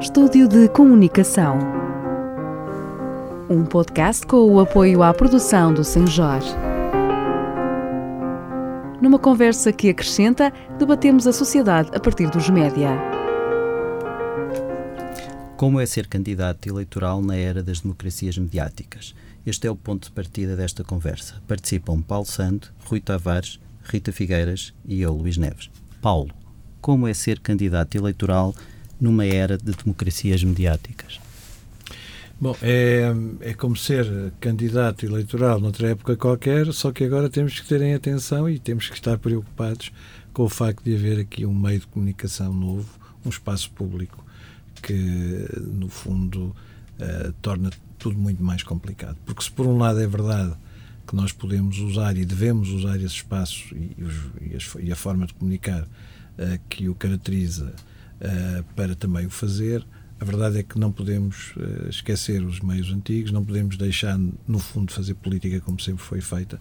Estúdio de Comunicação. Um podcast com o apoio à produção do Senjor. Numa conversa que acrescenta, debatemos a sociedade a partir dos média. Como é ser candidato eleitoral na era das democracias mediáticas? Este é o ponto de partida desta conversa. Participam Paulo Santo, Rui Tavares, Rita Figueiras e eu, Luís Neves. Paulo, como é ser candidato eleitoral numa era de democracias mediáticas? Bom, é, é como ser candidato eleitoral noutra época qualquer, só que agora temos que terem atenção e temos que estar preocupados com o facto de haver aqui um meio de comunicação novo, um espaço público que, no fundo, uh, torna tudo muito mais complicado. Porque, se por um lado é verdade que nós podemos usar e devemos usar esse espaço e, e, as, e a forma de comunicar uh, que o caracteriza uh, para também o fazer. A verdade é que não podemos uh, esquecer os meios antigos, não podemos deixar, no fundo, fazer política como sempre foi feita,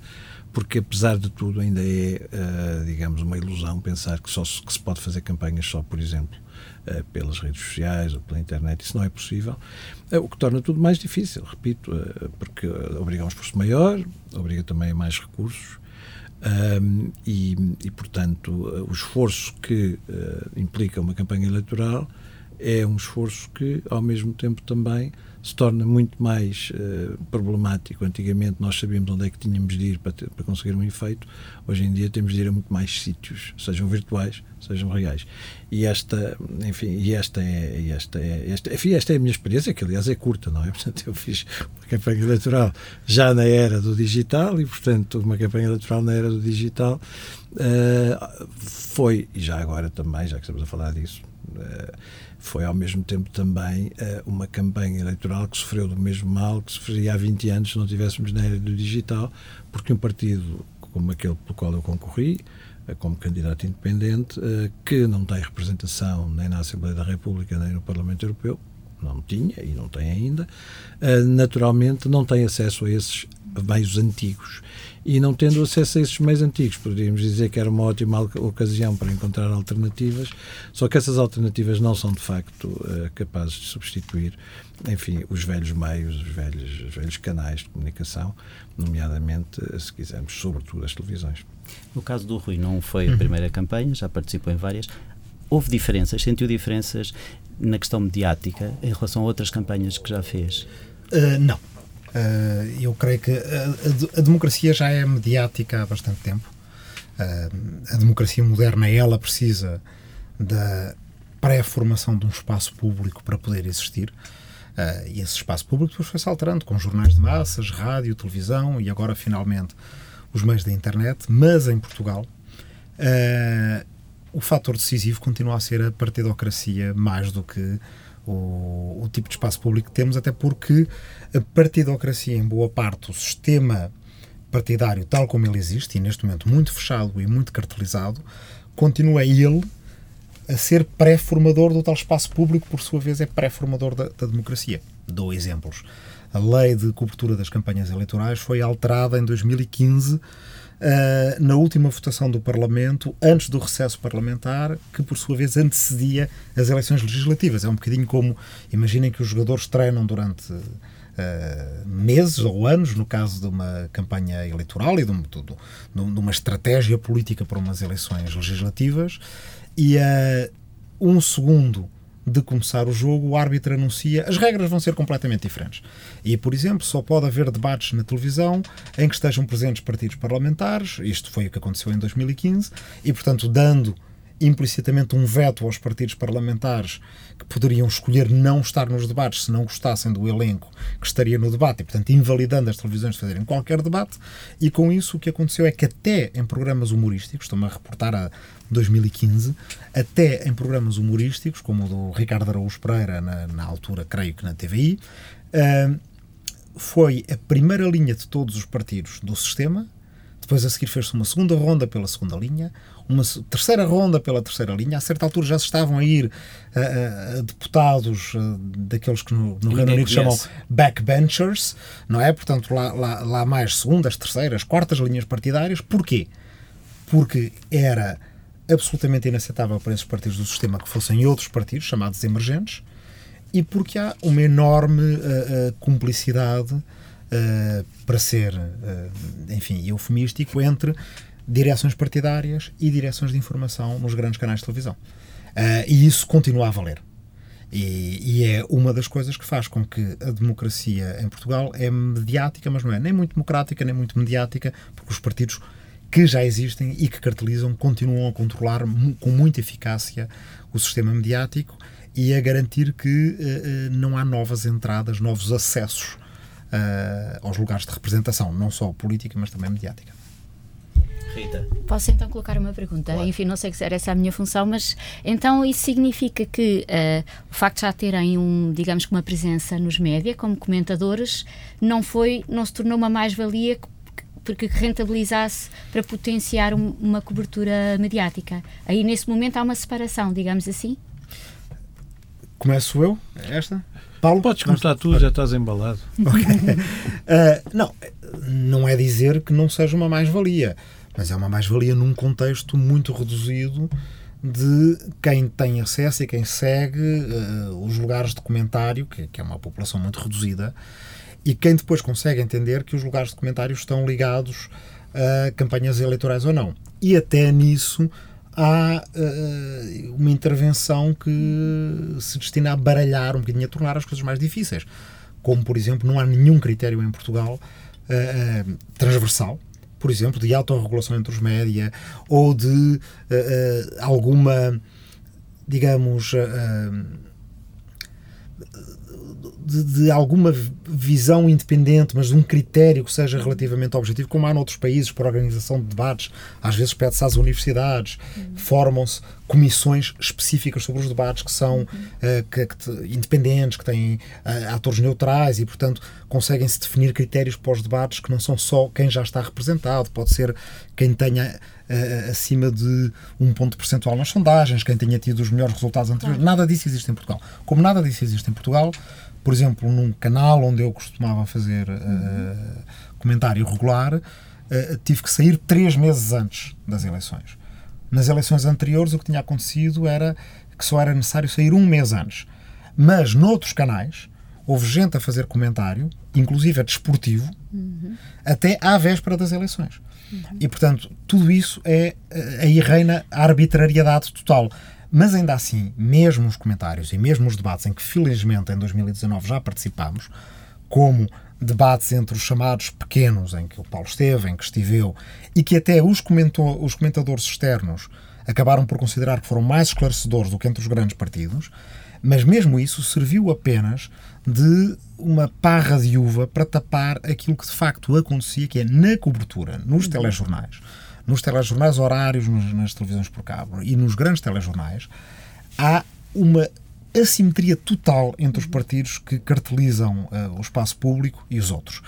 porque, apesar de tudo, ainda é, uh, digamos, uma ilusão pensar que, só se, que se pode fazer campanhas só, por exemplo, pelas redes sociais ou pela internet. Isso não é possível. o que torna tudo mais difícil, repito, porque obriga a um esforço maior, obriga também a mais recursos. Um, e, e, portanto, o esforço que uh, implica uma campanha eleitoral é um esforço que, ao mesmo tempo, também se torna muito mais uh, problemático. Antigamente nós sabíamos onde é que tínhamos de ir para, ter, para conseguir um efeito, hoje em dia temos de ir a muito mais sítios, sejam virtuais, sejam reais. E esta, enfim, e esta é, esta é, esta, enfim, esta é a minha experiência, que aliás é curta, não é? Portanto, eu fiz uma campanha eleitoral já na era do digital e, portanto, uma campanha eleitoral na era do digital uh, foi, e já agora também, já que estamos a falar disso, uh, foi ao mesmo tempo também uh, uma campanha eleitoral que sofreu do mesmo mal que sofreria há 20 anos se não tivéssemos na era do digital, porque um partido como aquele pelo qual eu concorri, como candidato independente, que não tem representação nem na Assembleia da República nem no Parlamento Europeu, não tinha e não tem ainda, naturalmente não tem acesso a esses meios antigos e não tendo acesso a esses meios antigos, poderíamos dizer que era uma ótima ocasião para encontrar alternativas, só que essas alternativas não são de facto uh, capazes de substituir, enfim, os velhos meios, os velhos, os velhos canais de comunicação, nomeadamente, eh, se quisermos, sobretudo as televisões. No caso do Rui, não foi a uhum. primeira campanha, já participou em várias. Houve diferenças, sentiu diferenças na questão mediática em relação a outras campanhas que já fez? Uh, não. Uh, eu creio que a, a, democracia já é mediática há bastante tempo. Uh, a democracia moderna, ela precisa da pré-formação de um espaço público para poder existir. Uh, e esse espaço público depois foi-se alterando com jornais de massas, rádio, televisão e agora, finalmente, os meios da internet. Mas em Portugal, o fator decisivo continua a ser a partidocracia mais do que o, o tipo de espaço público que temos, até porque a partidocracia, em boa parte, o sistema partidário tal como ele existe, e neste momento muito fechado e muito cartelizado, continua ele a ser pré-formador do tal espaço público, por sua vez é pré-formador da, da, democracia. Dou exemplos. A lei de cobertura das campanhas eleitorais foi alterada em 2015 uh, na última votação do Parlamento, antes do recesso parlamentar, que por sua vez antecedia as eleições legislativas. É um bocadinho como, imaginem que os jogadores treinam durante uh, meses ou anos, no caso de uma campanha eleitoral e de, de, de, de uma estratégia política para umas eleições legislativas, e uh, um segundo de começar o jogo, o árbitro anuncia as regras vão ser completamente diferentes. E, por exemplo, só pode haver debates na televisão em que estejam presentes partidos parlamentares, isto foi o que aconteceu em 2015, e, portanto, dando implicitamente um veto aos partidos parlamentares que poderiam escolher não estar nos debates se não gostassem do elenco que estaria no debate e, portanto, invalidando as televisões de fazerem qualquer debate. E com isso o que aconteceu é que até em programas humorísticos, estou-me a reportar a 2015, até em programas humorísticos, como o do Ricardo Araújo Pereira, na, na altura, creio que na TVI, uh, foi a primeira linha de todos os partidos do sistema. Depois, a seguir, fez-se uma segunda ronda pela segunda linha, uma terceira ronda pela terceira linha. A certa altura já se estavam a ir a, a deputados daqueles que no, no Reino Unido chamam backbenchers, não é? Portanto, lá, lá, lá mais segundas, terceiras, quartas linhas partidárias. Porquê? Porque era absolutamente inaceitável para esses partidos do sistema que fossem outros partidos, chamados emergentes, e porque há uma enorme uh, uh, cumplicidade, uh, para ser, enfim, eufemístico, entre direções partidárias e direções de informação nos grandes canais de televisão. e isso continua a valer. E, e, é uma das coisas que faz com que a democracia em Portugal é mediática, mas não é nem muito democrática, nem muito mediática, porque os partidos que já existem e que cartelizam continuam a controlar com muita eficácia o sistema mediático e a garantir que uh, não há novas entradas, novos acessos uh, aos lugares de representação, não só política, mas também mediática. Rita. Posso então colocar uma pergunta? Claro. Enfim, não sei se era essa a minha função, mas então isso significa que uh, o facto de já terem um, digamos que uma presença nos média como comentadores não foi, não se tornou uma mais-valia porque rentabilizasse para potenciar um, uma cobertura mediática. Aí nesse momento há uma separação, digamos assim. Começo eu? Esta? Paulo? Podes começar tu, já estás embalado. Ok. Uh, não, não é dizer que não seja uma mais-valia mas é uma mais-valia num contexto muito reduzido de quem tem acesso e quem segue uh, os lugares de comentário, que, que, é uma população muito reduzida, e quem depois consegue entender que os lugares de comentário estão ligados a campanhas eleitorais ou não. E até nisso há uh, uma intervenção que se destina a baralhar um bocadinho, a tornar as coisas mais difíceis. Como, por exemplo, não há nenhum critério em Portugal uh, transversal por exemplo, de autorregulação entre os média ou de uh, uh, alguma, digamos, uh, de, de, alguma visão independente, mas de um critério que seja relativamente objetivo, como há noutros países, por organização de debates, às vezes pede-se às universidades, uhum. formam-se comissões específicas sobre os debates que são uhum. uh, que, que, independentes, que têm uh, atores neutrais e, portanto, conseguem-se definir critérios para os debates que não são só quem já está representado, pode ser quem tenha uh, acima de um ponto percentual nas sondagens, quem tenha tido os melhores resultados anteriores. Nada disso existe em Portugal. Como nada disso existe em Portugal, por exemplo, num canal onde eu costumava fazer uh, comentário regular, uh, tive que sair três meses antes das eleições. Nas eleições anteriores, o que tinha acontecido era que só era necessário sair um mês antes. Mas noutros canais, houve gente a fazer comentário, inclusive a desportivo, uhum. até à véspera das eleições. Uhum. E, portanto, tudo isso é. Aí reina a arbitrariedade total. Mas ainda assim, mesmo os comentários e mesmo os debates em que felizmente em 2019 já participámos, como debates entre os chamados pequenos, em que o Paulo esteve, em que estiveu, e que até os, comentou, os comentadores externos acabaram por considerar que foram mais esclarecedores do que entre os grandes partidos, mas mesmo isso serviu apenas de uma parra de uva para tapar aquilo que de facto acontecia, que é na cobertura, nos uhum. telejornais nos telejornais horários, nos, nas televisões por cabo e nos grandes telejornais, há uma assimetria total entre os partidos que cartelizam uh, o espaço público e os outros.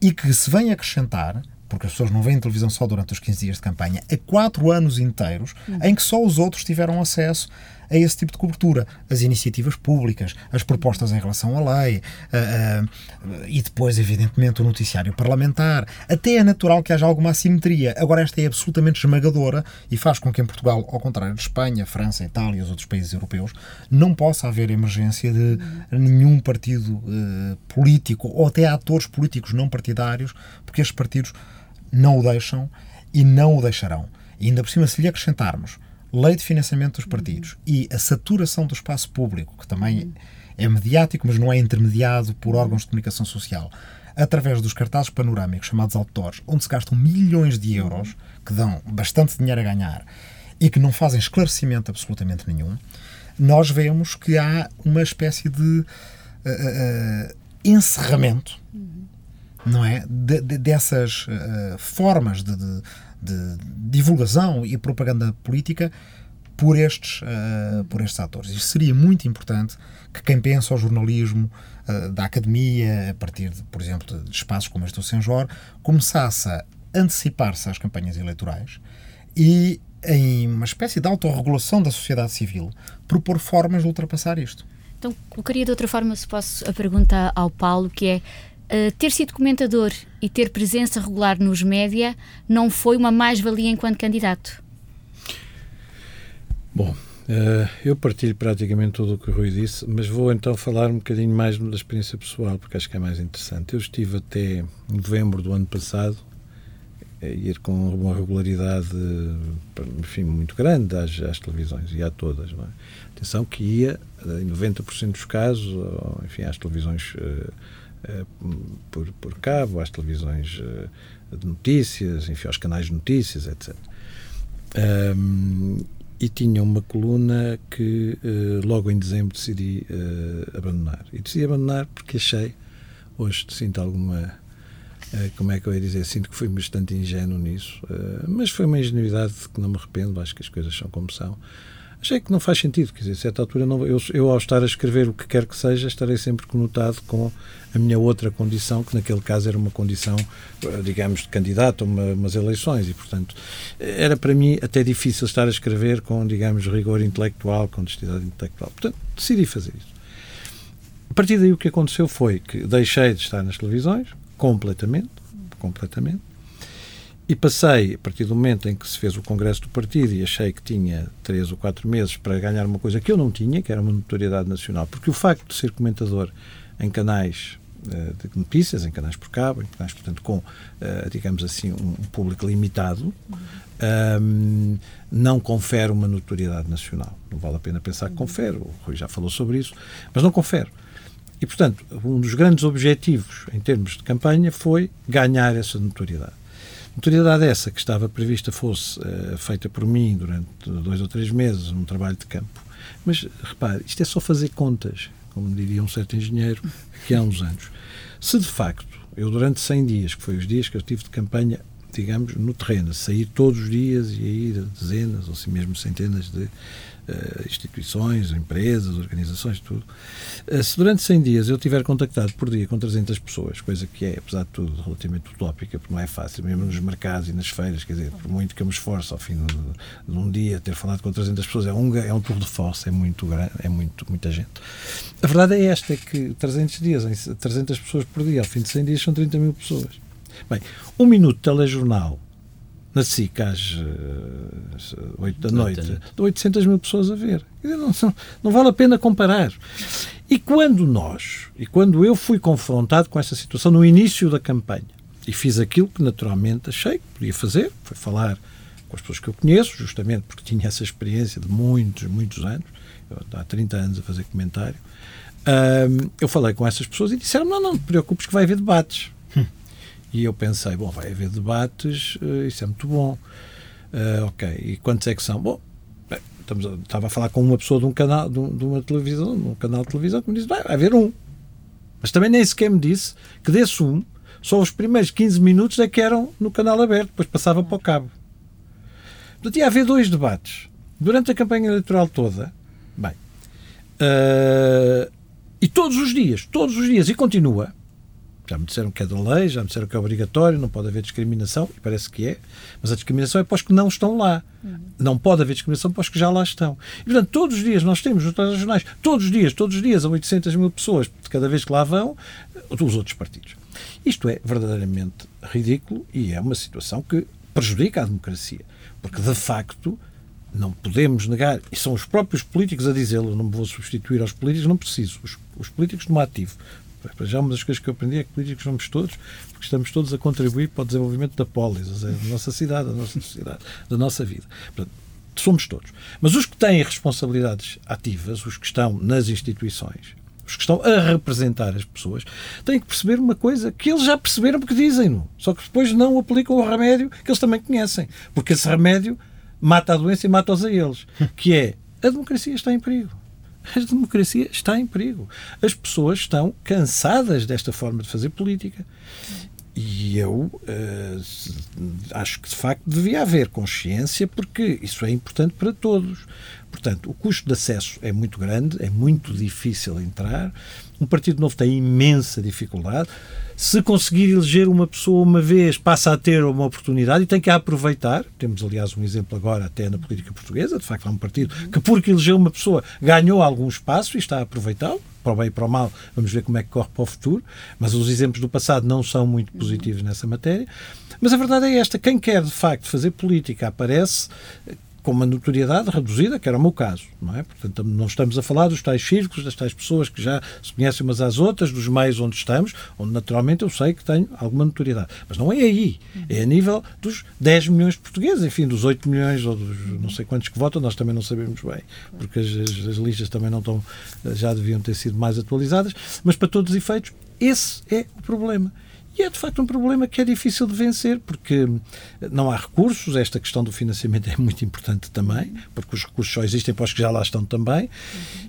E que se vem acrescentar, porque as pessoas não veem televisão só durante os 15 dias de campanha, a quatro anos inteiros uhum. em que só os outros tiveram acesso a esse tipo de cobertura. As iniciativas públicas, as propostas em relação à lei, e depois, evidentemente, o noticiário parlamentar. Até é natural que haja alguma assimetria. Agora, esta é absolutamente esmagadora e faz com que em Portugal, ao contrário de Espanha, França, Itália e os outros países europeus, não possa haver emergência de nenhum partido uh, político ou até atores políticos não partidários, porque estes partidos não o deixam e não o deixarão. E ainda por cima, se lhe acrescentarmos lei de financiamento dos partidos e a saturação do espaço público, que também é mediático, mas não é intermediado por órgãos de comunicação social, através dos cartazes panorâmicos chamados outdoors, onde se gastam milhões de euros, que dão bastante dinheiro a ganhar e que não fazem esclarecimento absolutamente nenhum, nós vemos que há uma espécie de uh, uh, encerramento, não é, de, de, dessas uh, formas de, de de divulgação e propaganda política por estes, uh, por estes atores. Isso seria muito importante que quem pensa o jornalismo uh, da academia, a partir, de, por exemplo, de, espaços como este do Senjor, começasse a antecipar-se às campanhas eleitorais e, em uma espécie de autorregulação da sociedade civil, propor formas de ultrapassar isto. Então, colocaria de outra forma, se posso, a pergunta ao Paulo, que é Uh, ter sido comentador e ter presença regular nos média não foi uma mais-valia enquanto candidato? Bom, Uh, eu partilho praticamente tudo o que o Rui disse, mas vou então falar um bocadinho mais da experiência pessoal, porque acho que é mais interessante. Eu estive até novembro do ano passado a ir com uma regularidade enfim, muito grande às, às televisões e a todas. Não é? Atenção que ia, em 90% dos casos, enfim, às televisões uh, por, por cabo, às televisões uh, de notícias, enfim, aos canais de notícias, etc. Um, e tinha uma coluna que uh, logo em dezembro decidi uh, abandonar. E decidi abandonar porque achei, hoje sinto alguma, uh, como é que eu ia dizer, sinto que fui bastante ingênuo nisso, mas foi uma ingenuidade que não me arrependo, acho que as coisas são como são achei que não faz sentido. Quer dizer, a certa altura, não, eu, eu, ao estar a escrever o que quer que seja, estarei sempre conotado com a minha outra condição, que naquele caso era uma condição, eh, digamos, de candidato a uma, umas eleições. E, portanto, era para mim até difícil estar a escrever com, digamos, rigor intelectual, com honestidade intelectual. Portanto, decidi fazer isso. A partir daí, o que aconteceu foi que deixei de estar nas televisões, completamente, completamente, e passei, a partir do momento em que se fez o congresso do partido e achei que tinha três ou quatro meses para ganhar uma coisa que eu não tinha, que era uma notoriedade nacional, porque o facto de ser comentador em canais uh, de notícias, em canais por cabo, em canais, portanto, com, uh, digamos assim, um, público limitado, um, não confere uma notoriedade nacional. Não vale a pena pensar que confere, o Rui já falou sobre isso, mas não confere. E, portanto, um dos grandes objetivos em termos de campanha foi ganhar essa notoriedade. Notoriedade essa que estava prevista fosse uh, feita por mim durante dois ou três meses, num trabalho de campo. Mas, repare, isto é só fazer contas, como diria um certo engenheiro, que há uns anos. Se de facto, eu durante 100 dias, que foi os dias que eu tive de campanha, digamos, no terreno, sair todos os dias e ir a dezenas ou assim mesmo centenas de instituições, empresas, organizações, tudo. Uh, se durante 100 dias eu tiver contactado por dia com 300 pessoas, coisa que é, apesar de tudo, relativamente utópica, porque não é fácil, mesmo nos mercados e nas feiras, quer dizer, por muito que eu me esforce ao fim de, de um dia ter falado com 300 pessoas, é um, é um tour de force, é muito grande, é muito, muita gente. A verdade é esta, é que 300 dias, 300 pessoas por dia, ao fim de 100 dias são 30 mil pessoas. Bem, um minuto de telejornal na SIC às uh, eh, 8 da noite, de 800 mil pessoas a ver. Não, não, não, vale a pena comparar. E quando nós, e quando eu fui confrontado com essa situação no início da campanha, e fiz aquilo que naturalmente achei que podia fazer, foi falar com as pessoas que eu conheço, justamente porque tinha essa experiência de muitos, muitos anos, eu, há 30 anos a fazer comentário, uh, eu falei com essas pessoas e disseram: não, não, não te preocupes que vai haver debates. E eu pensei, bom, vai haver debates, uh, isso é muito bom. Uh, ok, e quantos é que são? Bom, bem, estamos estava a falar com uma pessoa de um canal, de, de, uma televisão, de um canal de televisão, que me disse, vai, vai haver um. Mas também nem sequer me disse que desse um, só os primeiros 15 minutos é que eram no canal aberto, depois passava para o cabo. Portanto, ia haver dois debates. Durante a campanha eleitoral toda, bem, uh, e todos os dias, todos os dias, e continua, já me disseram que é da lei, já me disseram que é obrigatório, não pode haver discriminação, e parece que é, mas a discriminação é para os que não estão lá. Uhum. Não pode haver discriminação para os que já lá estão. E, portanto, todos os dias nós temos nos jornais, todos os dias, todos os dias, a 800 mil pessoas, de cada vez que lá vão, dos outros partidos. Isto é verdadeiramente ridículo e é uma situação que prejudica a democracia, porque, de facto, não podemos negar, e são os próprios políticos a dizê-lo, não me vou substituir aos políticos, não preciso. Os, os políticos no ativo já uma das coisas que eu aprendi é que políticos somos todos, porque estamos todos a contribuir para o desenvolvimento da polis, da nossa cidade, da nossa sociedade, da nossa vida. Portanto, somos todos. Mas os que têm responsabilidades ativas, os que estão nas instituições, os que estão a representar as pessoas, têm que perceber uma coisa que eles já perceberam porque dizem-no, só que depois não aplicam o remédio que eles também conhecem, porque esse remédio mata a doença e mata-os a eles, que é a democracia está em perigo a democracia está em perigo. As pessoas estão cansadas desta forma de fazer política. E eu uh, acho que de facto devia haver consciência, porque isso é importante para todos. Portanto, o custo de acesso é muito grande, é muito difícil entrar. Um partido novo tem imensa dificuldade. Se conseguir eleger uma pessoa uma vez, passa a ter uma oportunidade e tem que a aproveitar. Temos, aliás, um exemplo agora até na política portuguesa. De facto, há um partido que, porque elegeu uma pessoa, ganhou algum espaço e está a aproveitá-lo para o bem e para o mal, vamos ver como é que corre para o futuro, mas os exemplos do passado não são muito positivos nessa matéria. Mas a verdade é esta: quem quer de facto fazer política aparece com uma notoriedade reduzida, que era o meu caso, não é? Portanto, não estamos a falar dos tais círculos, das tais pessoas que já se conhecem umas às outras, dos meios onde estamos, onde naturalmente eu sei que tenho alguma notoriedade. Mas não é aí. É a nível dos 10 milhões de portugueses, enfim, dos 8 milhões ou dos não sei quantos que votam, nós também não sabemos bem, porque as, as, as listas também não estão, já deviam ter sido mais atualizadas, mas para todos os efeitos, esse é o problema. E é de facto um problema que é difícil de vencer, porque não há recursos, esta questão do financiamento é muito importante também, porque os recursos só existem para os que já lá estão também.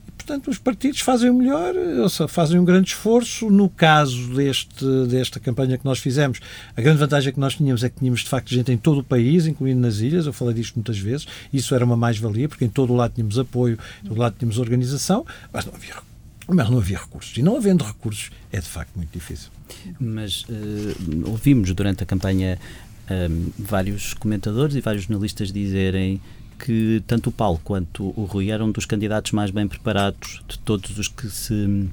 E, portanto, os partidos fazem o melhor, ou seja, fazem um grande esforço. No caso deste, desta campanha que nós fizemos, a grande vantagem que nós tínhamos é que tínhamos de facto gente em todo o país, incluindo nas ilhas, eu falei disto muitas vezes, isso era uma mais-valia, porque em todo o lado tínhamos apoio, em todo o lado tínhamos organização, mas não havia mas não havia recursos. E não havendo recursos, é de facto muito difícil. Mas uh, ouvimos durante a campanha ehm, vários comentadores e vários jornalistas dizerem que tanto o Paulo quanto o Rui eram dos candidatos mais bem preparados de todos os que se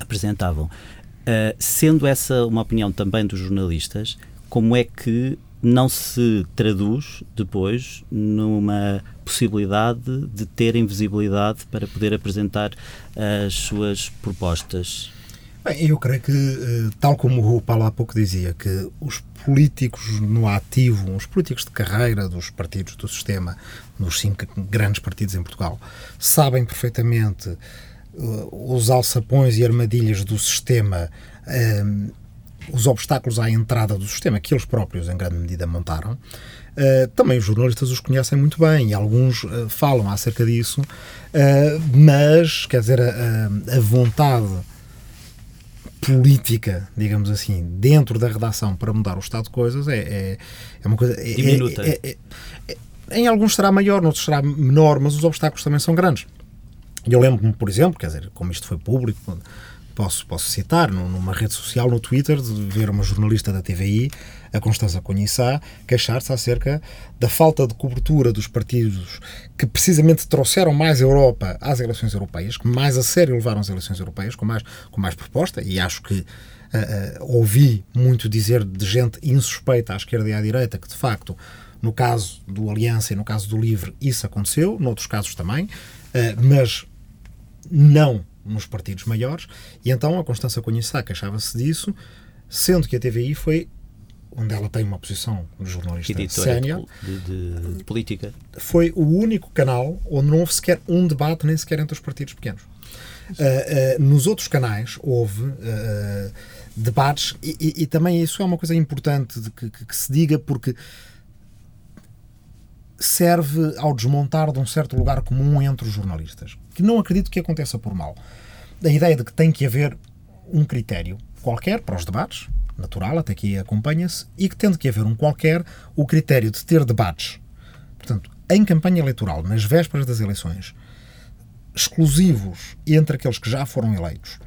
apresentavam. Uh, sendo essa uma opinião também dos jornalistas, como é que não se traduz depois numa possibilidade de terem visibilidade para poder apresentar as suas propostas? Bem, eu creio que, eh, tal como o Paulo há pouco dizia, que os políticos no ativo, os políticos de carreira dos partidos do sistema, dos cinco grandes partidos em Portugal, sabem perfeitamente uh, os alçapões e armadilhas do sistema, um, os obstáculos à entrada do sistema que eles próprios, em grande medida, montaram. Uh, também os jornalistas os conhecem muito bem e alguns uh, falam acerca disso, mas, quer dizer, a, a vontade política, digamos assim, dentro da redação para mudar o estado de coisas é, é, é uma coisa. É, Diminuta. É, é, é, em alguns será maior, noutros será menor, mas os obstáculos também são grandes. Eu lembro-me, por exemplo, quer dizer, como isto foi público, posso, posso citar numa rede social, no Twitter, de ver uma jornalista da TVI, a Constança Conhissá, queixar-se acerca da falta de cobertura dos partidos que precisamente trouxeram mais Europa às eleições europeias, que mais a sério levaram as eleições europeias, com mais, com mais proposta, e acho que uh, uh, ouvi muito dizer de gente insuspeita à esquerda e à direita que, de facto, no caso do Aliança e no caso do Livre, isso aconteceu, noutros casos também, uh, mas não nos partidos maiores, e então a Constança Conhecá queixava-se disso, sendo que a TVI foi onde ela tem uma posição de jornalista sénior, de, de, de, política. Foi o único canal onde não houve sequer um debate, nem sequer entre os partidos pequenos. Uh, uh, nos outros canais houve uh, debates e, e, e, também isso é uma coisa importante de que, que, que se diga porque serve ao desmontar de um certo lugar comum entre os jornalistas, que não acredito que aconteça por mal. A ideia de que tem que haver um critério qualquer para os debates, natural, até que acompanha-se, e que tendo que haver um qualquer o critério de ter debates. Portanto, em campanha eleitoral, nas vésperas das eleições, exclusivos entre aqueles que já foram eleitos,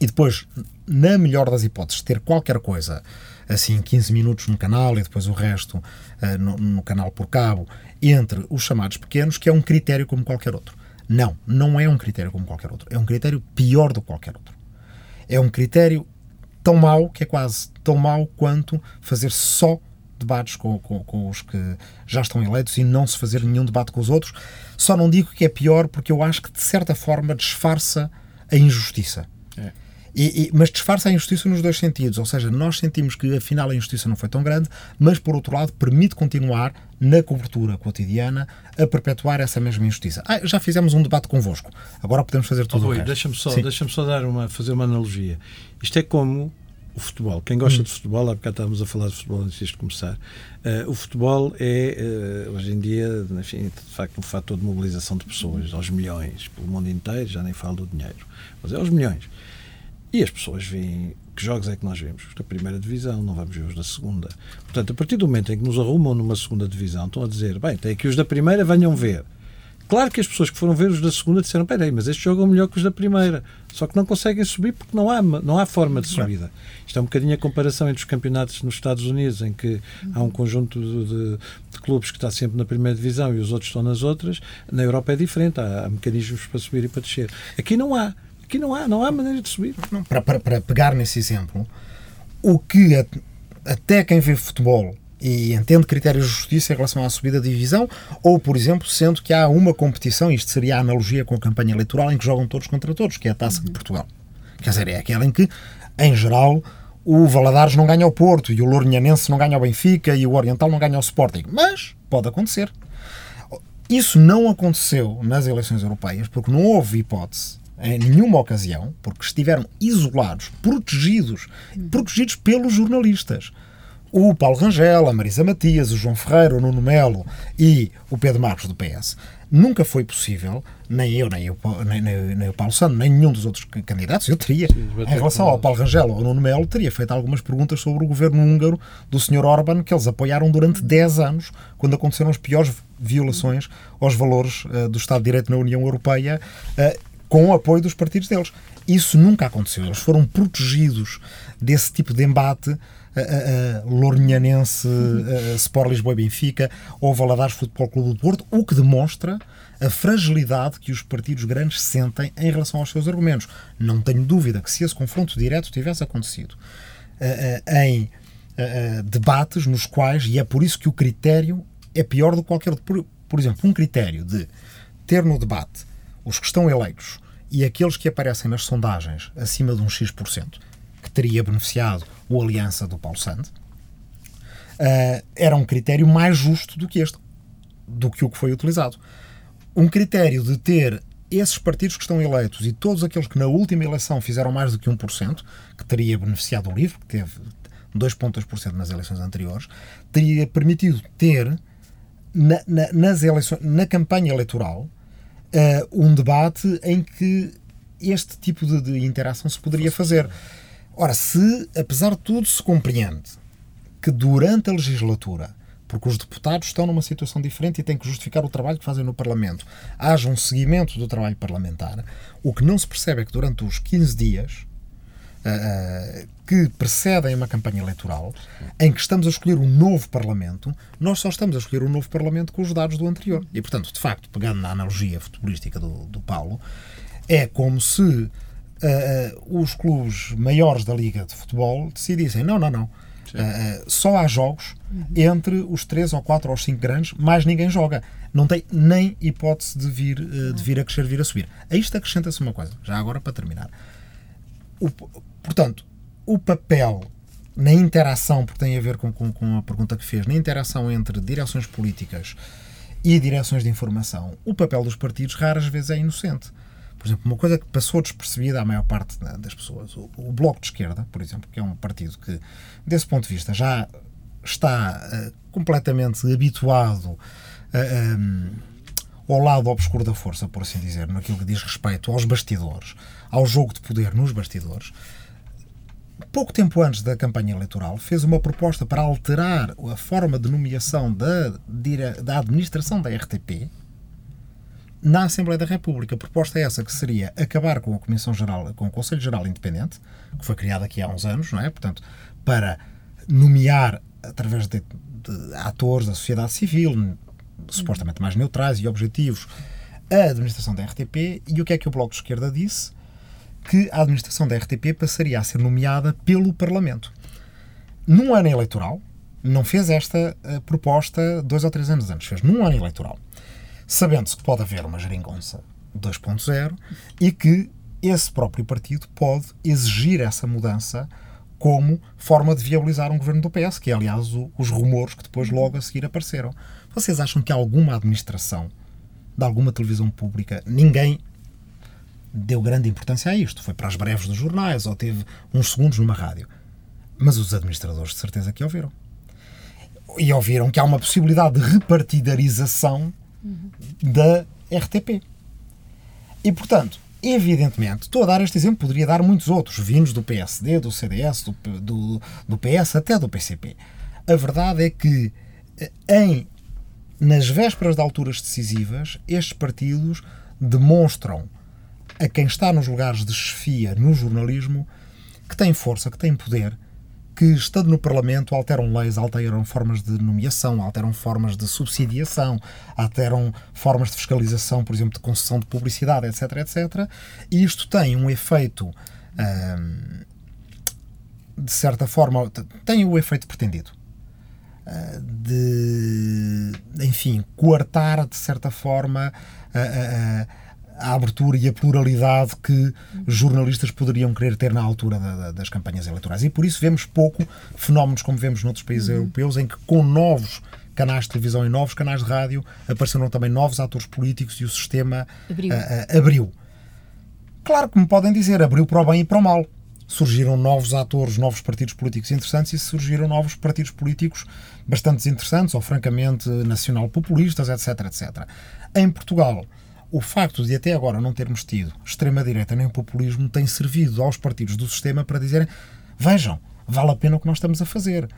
e depois, na melhor das hipóteses, ter qualquer coisa assim 15 minutos no canal e depois o resto uh, no, no, canal por cabo, entre os chamados pequenos, que é um critério como qualquer outro. Não, não é um critério como qualquer outro. É um critério pior do que qualquer outro. É um critério tão mau que é quase tão mau quanto fazer só debates com, com, com, os que já estão eleitos e não se fazer nenhum debate com os outros. Só não digo que é pior porque eu acho que de certa forma disfarça a injustiça. É. E, e, mas disfarça a injustiça nos dois sentidos, ou seja, nós sentimos que afinal a injustiça não foi tão grande, mas por outro lado permite continuar na cobertura cotidiana a perpetuar essa mesma injustiça. Ah, já fizemos um debate convosco, agora podemos fazer tudo oh, Deixa-me só, deixa só dar uma, fazer uma analogia. Isto é como o futebol. Quem gosta hum. de futebol, há bocado estávamos a falar de futebol antes de começar. Uh, o futebol é, uh, hoje em dia, enfim, de facto, um fator de mobilização de pessoas, aos milhões, pelo mundo inteiro, já nem falo do dinheiro, mas é aos milhões. E as pessoas veem que jogos é que nós vemos? Os da primeira divisão, não vamos ver os da segunda. Portanto, a partir do momento em que nos arrumam numa segunda divisão, estão a dizer, bem, tem aqui os da primeira, venham ver. Claro que as pessoas que foram ver os da segunda disseram, peraí, mas este jogo é melhor que os da primeira. Só que não conseguem subir porque não há, não há forma de subida. Isto é um bocadinho a comparação entre os campeonatos nos Estados Unidos, em que há um conjunto de, de, de clubes que está sempre na primeira divisão e os outros estão nas outras. Na Europa é diferente, há, há mecanismos para subir e para descer. Aqui não há. Aqui não há, não há maneira de subir. Não, para, para, para pegar nesse exemplo, o que até quem vê futebol e entende critérios de justiça em relação à subida de divisão, ou, por exemplo, sendo que há uma competição, isto seria a analogia com a campanha eleitoral, em que jogam todos contra todos, que é a Taça de Portugal. Quer dizer, é aquela em que, em geral, o Valadares não ganha ao Porto, e o Lourinhanense não ganha ao Benfica, e o Oriental não ganha ao Sporting. Mas pode acontecer. Isso não aconteceu nas eleições europeias, porque não houve hipótese em nenhuma ocasião, porque estiveram isolados, protegidos, protegidos pelos jornalistas. O Paulo Rangel, a Marisa Matias, o João Ferreira, o Nuno Melo e o Pedro Marcos do PS. Nunca foi possível, nem eu, nem, eu, nem, nem, nem o Paulo Santos, nem nenhum dos outros candidatos, eu teria, Sim, em relação ao Paulo Rangel ou ao Nuno Melo, teria feito algumas perguntas sobre o governo húngaro do Sr. Orban, que eles apoiaram durante 10 anos, quando aconteceram as piores violações aos valores uh, do Estado de Direito na União Europeia. Uh, com o apoio dos partidos deles. Isso nunca aconteceu. Eles foram protegidos desse tipo de embate uh, uh, Lourinhanense, uh, Sport Lisboa e Benfica ou Valadares Futebol Clube do Porto, o que demonstra a fragilidade que os partidos grandes sentem em relação aos seus argumentos. Não tenho dúvida que se esse confronto direto tivesse acontecido em debates nos quais, e é por isso que o critério é pior do que qualquer outro. Por, por exemplo, um critério de ter no debate os que estão eleitos e aqueles que aparecem nas sondagens acima de um X%, que teria beneficiado o Aliança do Paulo Sande, uh, era um critério mais justo do que este, do que o que foi utilizado. Um critério de ter esses partidos que estão eleitos e todos aqueles que na última eleição fizeram mais do que 1%, que teria beneficiado o LIVRE, que teve 2,2% nas eleições anteriores, teria permitido ter na, na, nas eleições, na campanha eleitoral uh, um debate em que este tipo de, de interação se poderia fazer. Ora, se, apesar de tudo, se compreende que durante a legislatura, porque os deputados estão numa situação diferente e têm que justificar o trabalho que fazem no Parlamento, haja um seguimento do trabalho parlamentar, o que não se percebe é que durante os 15 dias uh, que precedem uma campanha eleitoral, em que estamos a escolher um novo Parlamento, nós só estamos a escolher um novo Parlamento com os dados do anterior. E, portanto, de facto, pegando na analogia futebolística do, do Paulo, é como se uh, os clubes maiores da Liga de Futebol decidissem: não, não, não. Uh, só há jogos entre os três ou quatro ou cinco grandes, mais ninguém joga. Não tem nem hipótese de vir, uh, de vir a crescer, vir a subir. A isto acrescenta-se uma coisa, já agora para terminar. O, Portanto, o papel na interação, porque tem a ver com, com, com, a pergunta que fez, na interação entre direções políticas e direções de informação, o papel dos partidos raras vezes é inocente. Por exemplo, uma coisa que passou despercebida à maior parte das pessoas, o, o Bloco de Esquerda, por exemplo, que é um partido que, desse ponto de vista, já está uh, completamente habituado uh, eh, um, ao lado obscuro da força, por assim dizer, naquilo que diz respeito aos bastidores, ao jogo de poder nos bastidores, pouco tempo antes da campanha eleitoral, fez uma proposta para alterar a forma de nomeação da, da administração da RTP na Assembleia da República. A proposta é essa, que seria acabar com a Comissão Geral, com o Conselho Geral Independente, que foi criado aqui há uns anos, não é? Portanto, para nomear através de, de atores da sociedade civil, supostamente mais neutrais e objetivos, a administração da RTP. E o que é que o Bloco de Esquerda disse? Que a administração da RTP passaria a ser nomeada pelo Parlamento. Num ano eleitoral, não fez esta uh, proposta dois ou três anos antes, fez num ano eleitoral, sabendo-se que pode haver uma geringonça 2.0 e que esse próprio partido pode exigir essa mudança como forma de viabilizar um governo do PS, que é, aliás, o, os rumores que depois logo a seguir apareceram. Vocês acham que alguma administração de alguma televisão pública, ninguém deu grande importância a isto. Foi para as breves dos jornais ou teve uns segundos numa rádio. Mas os administradores de certeza que ouviram. E ouviram que há uma possibilidade de repartidarização uhum. da RTP. E, portanto, evidentemente, estou a dar este exemplo, poderia dar muitos outros, vindos do PSD, do CDS, do, do, do PS, até do PCP. A verdade é que, eh, em, nas vésperas de alturas decisivas, estes partidos demonstram a quem está nos lugares de chefia no jornalismo que tem força, que tem poder, que estando no Parlamento alteram leis, alteram formas de nomeação, alteram formas de subsidiação, alteram formas de fiscalização, por exemplo, de concessão de publicidade, etc, etc. E isto tem um efeito, hum, de certa forma, tem o efeito pretendido. de, enfim, coartar, de certa forma, a, a, a, abertura e a pluralidade que jornalistas poderiam querer ter na altura da, da, das campanhas eleitorais. E por isso vemos pouco fenómenos como vemos noutros países uhum. europeus, em que com novos canais de televisão e novos canais de rádio apareceram também novos atores políticos e o sistema abriu. abriu. Claro que me podem dizer, abriu para o bem e para o mal surgiram novos atores, novos partidos políticos interessantes e surgiram novos partidos políticos bastante interessantes ou francamente nacional-populistas, etc, etc. Em Portugal, o facto de até agora não termos tido extrema-direita nem populismo tem servido aos partidos do sistema para dizerem vejam, vale a pena o que nós estamos a fazer.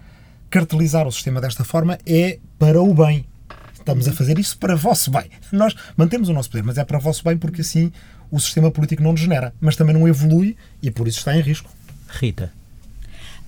Cartelizar o sistema desta forma é para o bem. Estamos a fazer isso para vosso bem. Nós mantemos o nosso poder, mas é para vosso bem porque assim o sistema político não degenera, mas também não evolui e por isso está em risco. Rita.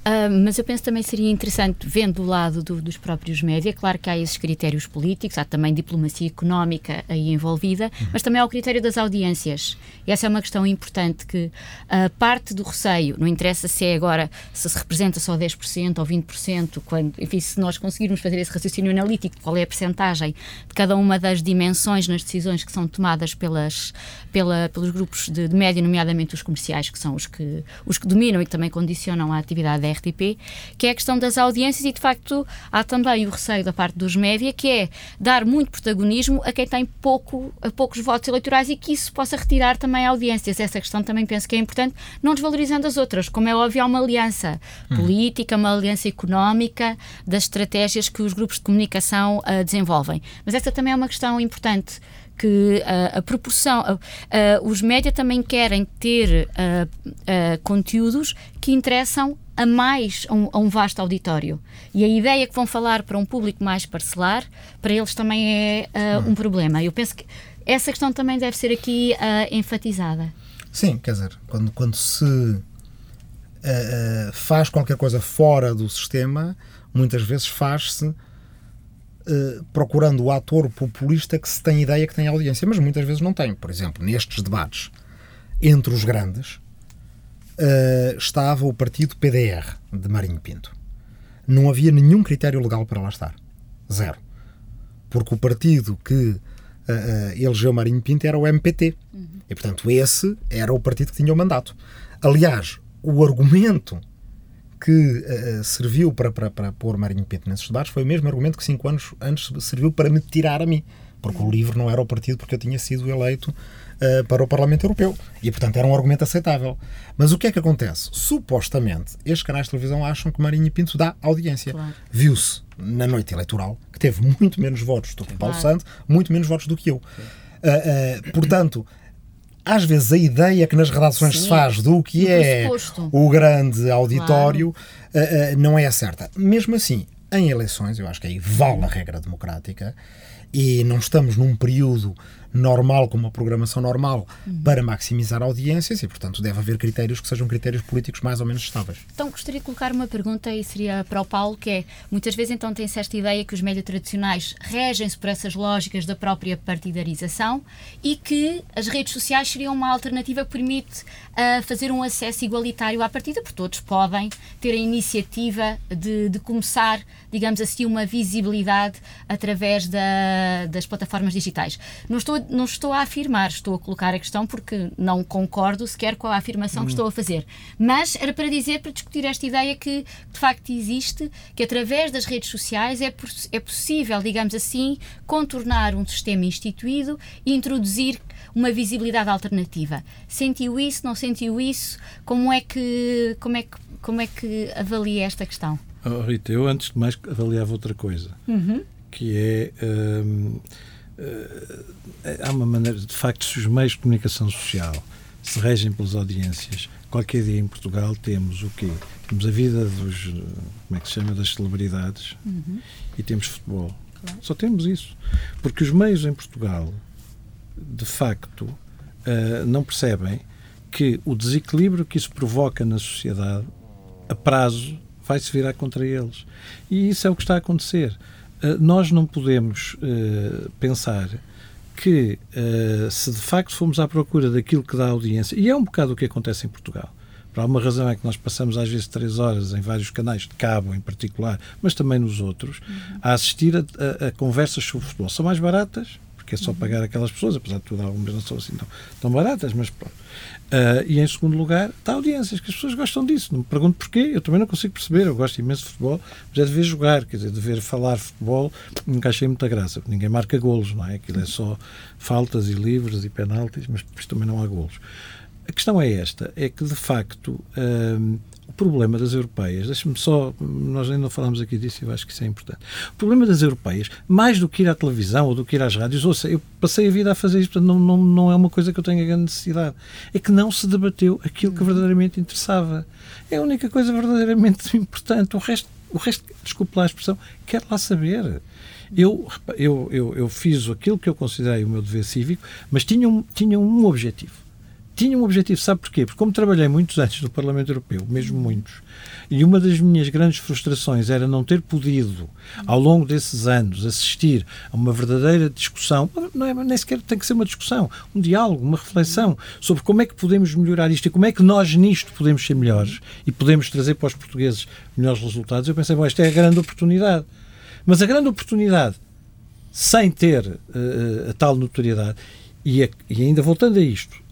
Uh, mas eu penso também seria interessante, vendo o lado do, dos próprios média, claro que há esses critérios políticos, há também diplomacia económica aí envolvida, uhum. mas também há o critério das audiências. E essa é uma questão importante que a parte do receio, não interessa se é agora, se se representa só 10% ou 20%, quando, enfim, se nós conseguirmos fazer esse raciocínio analítico, qual é a percentagem de cada uma das dimensões nas decisões que são tomadas pelas, pela, pelos grupos de, de média, nomeadamente os comerciais, que são os que, os que dominam e que também condicionam a atividade da RTP, que é a questão das audiências e, de facto, há também o receio da parte dos média, que é dar muito protagonismo a quem tem pouco, poucos votos eleitorais e que isso possa retirar também audiências. Essa questão também penso que é importante, não desvalorizando as outras. Como é óbvio, há uma aliança hum. política, uma aliança económica das estratégias que os grupos de comunicação uh, desenvolvem. Mas essa também é uma questão importante que uh, a proporção, uh, uh, os média também querem ter conteúdos que interessam a mais a um, a um, vasto auditório. E a ideia que vão falar para um público mais parcelar, para eles também é uh, um problema. Eu penso que essa questão também deve ser aqui uh, enfatizada. Sim, quer dizer, quando, quando se uh, faz qualquer coisa fora do sistema, muitas vezes faz-se procurando o ator populista que se tem ideia que tem audiência, mas muitas vezes não tem. Por exemplo, nestes debates entre os grandes, uh, estava o partido PDR de Marinho Pinto. Não havia nenhum critério legal para lá estar. Zero. Porque o partido que uh, uh, elegeu Marinho Pinto era o MPT. Uhum. E, portanto, esse era o partido que tinha o mandato. Aliás, o argumento que uh, serviu para, para, para pôr Marinho Pinto nesses debates foi o mesmo argumento que cinco anos antes serviu para me tirar a mim. Porque o LIVRE não era o partido porque eu tinha sido eleito uh, para o Parlamento Europeu. E, portanto, era um argumento aceitável. Mas o que é que acontece? Supostamente, estes canais de televisão acham que Marinho Pinto dá audiência. Claro. Viu-se na noite eleitoral que teve muito menos votos do que Paulo claro. Santos, muito menos votos do que eu. Uh, portanto, às vezes a ideia que nas redações Sim. se faz do que é o grande auditório claro. uh, uh, não é certa. Mesmo assim, em eleições, eu acho que aí vale a regra democrática e não estamos num período normal, com uma programação normal, uhum. para maximizar audiências e, portanto, deve haver critérios que sejam critérios políticos mais ou menos estáveis. Então, gostaria de colocar uma pergunta e seria para o Paulo, que é, muitas vezes então tem-se esta ideia que os médias tradicionais regem-se por essas lógicas da própria partidarização e que as redes sociais seriam uma alternativa que permite uh, fazer um acesso igualitário à partida, porque todos podem ter a iniciativa de, de começar, digamos assim, uma visibilidade através da, das plataformas digitais. Não estou não estou a afirmar, estou a colocar a questão porque não concordo sequer com a afirmação hum. que estou a fazer. Mas era para dizer, para discutir esta ideia que de facto existe, que através das redes sociais é, é possível, digamos assim, contornar um sistema instituído e introduzir uma visibilidade alternativa. Sentiu isso? Não sentiu isso? Como é que, como é que, como é que avalia esta questão? Oh, Rita, eu antes de mais avaliava outra coisa, uhum. que é. Hum, há uma maneira, de facto, se os meios de comunicação social se regem pelas audiências, qualquer dia em Portugal temos o quê? Temos a vida dos, como é que se chama, das celebridades uhum. e temos futebol. Claro. Só temos isso. Porque os meios em Portugal, de facto, uh, não percebem que o desequilíbrio que isso provoca na sociedade, a prazo, vai se virar contra eles. E isso é o que está a acontecer. Eh, nós não podemos uh, pensar que uh, se de facto formos à procura daquilo que dá audiência, e é um bocado o que acontece em Portugal, por alguma razão é que nós passamos às vezes três horas em vários canais de cabo em particular, mas também nos outros, uhum. a assistir a, a, a, conversas sobre futebol. São mais baratas, porque é só uhum. pagar aquelas pessoas, apesar de tudo, algumas não são assim tão, tão baratas, mas pronto. Uh, e em segundo lugar, está audiências, que as pessoas gostam disso. Não me pergunto porquê, eu também não consigo perceber. Eu gosto imenso de futebol, mas é de ver jogar, quer dizer, de ver falar futebol, nunca achei muita graça. Ninguém marca golos, não é? Aquilo é só faltas e livres e penaltis, mas depois também não há golos. A questão é esta: é que de facto um, o problema das europeias, deixe-me só, nós ainda não falamos aqui disso e eu acho que isso é importante. O problema das europeias, mais do que ir à televisão ou do que ir às rádios, ouça, eu passei a vida a fazer isto, portanto não, não, não é uma coisa que eu tenha grande necessidade, é que não se debateu aquilo que verdadeiramente interessava. É a única coisa verdadeiramente importante. O resto, o resto desculpe lá a expressão, quero lá saber. Eu, eu, eu, eu fiz aquilo que eu considerei o meu dever cívico, mas tinha um, tinha um objetivo tinha um objetivo, sabe porquê? Porque como trabalhei muitos anos no Parlamento Europeu, mesmo muitos, e uma das minhas grandes frustrações era não ter podido, ao longo desses anos, assistir a uma verdadeira discussão, não é, nem sequer tem que ser uma discussão, um diálogo, uma reflexão sobre como é que podemos melhorar isto e como é que nós nisto podemos ser melhores e podemos trazer para os portugueses melhores resultados. Eu pensei, bom, esta é a grande oportunidade. Mas a grande oportunidade, sem ter uh, a tal notoriedade, e, a, e ainda voltando a isto,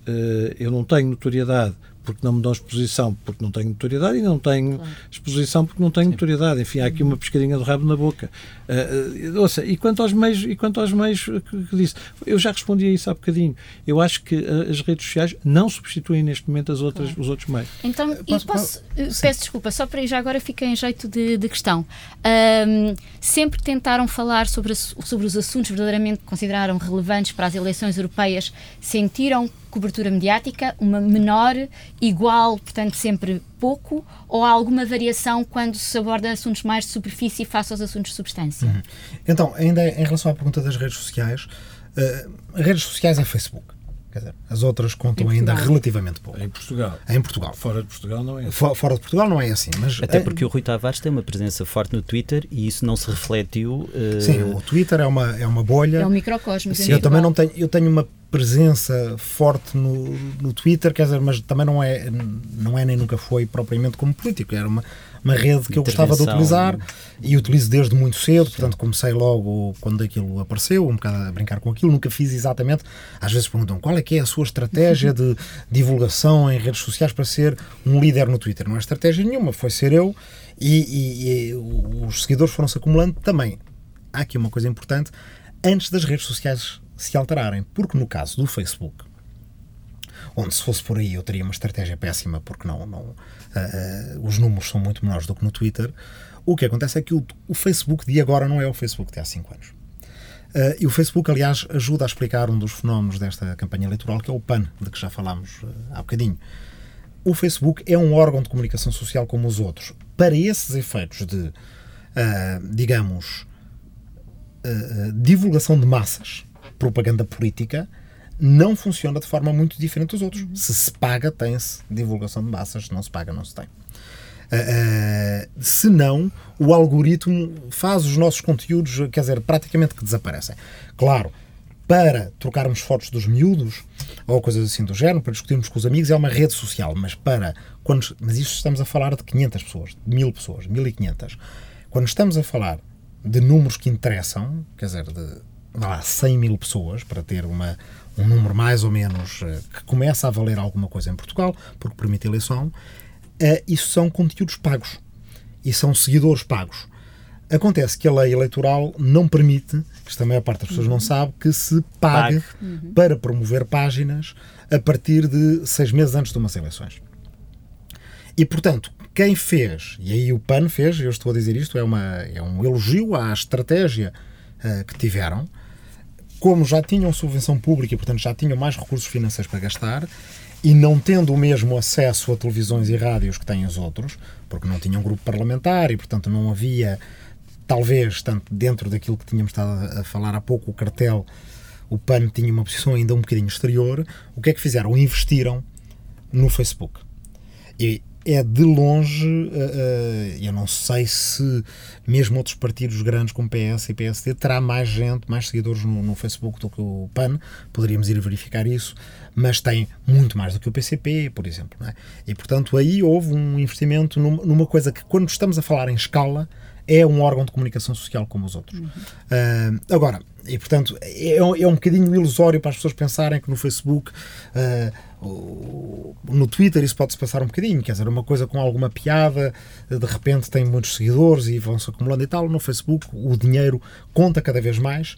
eu não tenho notoriedade porque não me dão exposição porque não tenho notoriedade e não tenho claro. exposição porque não tenho Sim. notoriedade. Enfim, há aqui uma pescadinha de rabo na boca. Uh, ouça, e quanto aos meios, e quanto aos meios que, que, disse, eu já respondi a isso há bocadinho. Eu acho que as redes sociais não substituem neste momento as outras, claro. os outros meios. Então, posso, posso, peço desculpa, só para já agora fica em jeito de, de questão. Um, sempre tentaram falar sobre, sobre os assuntos verdadeiramente consideraram relevantes para as eleições europeias, sentiram cobertura mediática, uma menor, igual, portanto sempre pouco, ou há alguma variação quando se aborda assuntos mais de superfície face aos assuntos de substância? Uhum. Então, ainda em relação à pergunta das redes sociais, uh, redes sociais é Facebook. Dizer, as outras contam ainda relativamente pouco. Em Portugal. Em Portugal. Fora de Portugal não é assim. For, fora de Portugal não é assim. Mas Até porque o Rui Tavares tem uma presença forte no Twitter e isso não se refletiu. Uh... Sim, o Twitter é uma, é uma bolha. É um microcosmo. Sim, eu também não tenho. Eu tenho uma presença forte no, no Twitter, quer dizer, mas também não é, não é nem nunca foi propriamente como político, era uma, uma rede que eu gostava de utilizar e utilizo desde muito cedo, portanto comecei logo quando aquilo apareceu, um bocado a brincar com aquilo, nunca fiz exatamente, às vezes perguntam qual é que é a sua estratégia de divulgação em redes sociais para ser um líder no Twitter, não é estratégia nenhuma, foi ser eu e, e, e os seguidores foram-se acumulando também. Há aqui uma coisa importante, antes das redes sociais se alterarem. Porque no caso do Facebook, onde se fosse por aí eu teria uma estratégia péssima porque não, não uh, uh, os números são muito menores do que no Twitter, o que acontece é que o, o Facebook de agora não é o Facebook de há 5 anos. Uh, e o Facebook, aliás, ajuda a explicar um dos fenómenos desta campanha eleitoral, que é o PAN, de que já falámos há bocadinho. O Facebook é um órgão de comunicação social como os outros. Para esses efeitos de, digamos, divulgação de massas, propaganda política não funciona de forma muito diferente dos outros. Se se paga, tem-se divulgação de massas, se não se paga, não se tem. Uh, se não, o algoritmo faz os nossos conteúdos, quer dizer, praticamente que desaparecem. Claro, para trocarmos fotos dos miúdos ou coisas assim do género, para discutirmos com os amigos, é uma rede social, mas para quando mas isto estamos a falar de 500 pessoas, de 1000 pessoas, 1500. Quando estamos a falar de números que interessam, quer dizer, de lá, 100 mil pessoas, para ter uma, um número mais ou menos uh, que começa a valer alguma coisa em Portugal, porque permite eleição, uh, isso são conteúdos pagos e são seguidores pagos. Acontece que a lei eleitoral não permite, isto a maior parte das pessoas uhum. não sabe, que se pague, uhum. para promover páginas a partir de seis meses antes de umas eleições. E, portanto, quem fez, e aí o PAN fez, eu estou a dizer isto, é, uma, é um elogio à estratégia uh, que tiveram, como já tinham subvenção pública e, portanto, já tinham mais recursos financeiros para gastar, e não tendo o mesmo acesso a televisões e rádios que têm os outros, porque não tinham grupo parlamentar e, portanto, não havia, talvez, tanto dentro daquilo que tínhamos estado a falar há pouco, o cartel, o PAN tinha uma posição ainda um bocadinho exterior, o que é que fizeram? Investiram no Facebook. E é de longe, uh, uh, eu não sei se mesmo outros partidos grandes como PS e PSD terá mais gente, mais seguidores no, no, Facebook do que o PAN, poderíamos ir verificar isso, mas tem muito mais do que o PCP, por exemplo. É? E portanto aí houve um investimento numa coisa que quando estamos a falar em escala é um órgão de comunicação social como os outros. Uhum. Uh, agora, e portanto é, é, um bocadinho ilusório para as pessoas pensarem que no Facebook, uh, no Twitter, isso pode-se passar um bocadinho, quer dizer, uma coisa com alguma piada, de repente tem muitos seguidores e vão-se acumulando e tal. No Facebook, o dinheiro conta cada vez mais.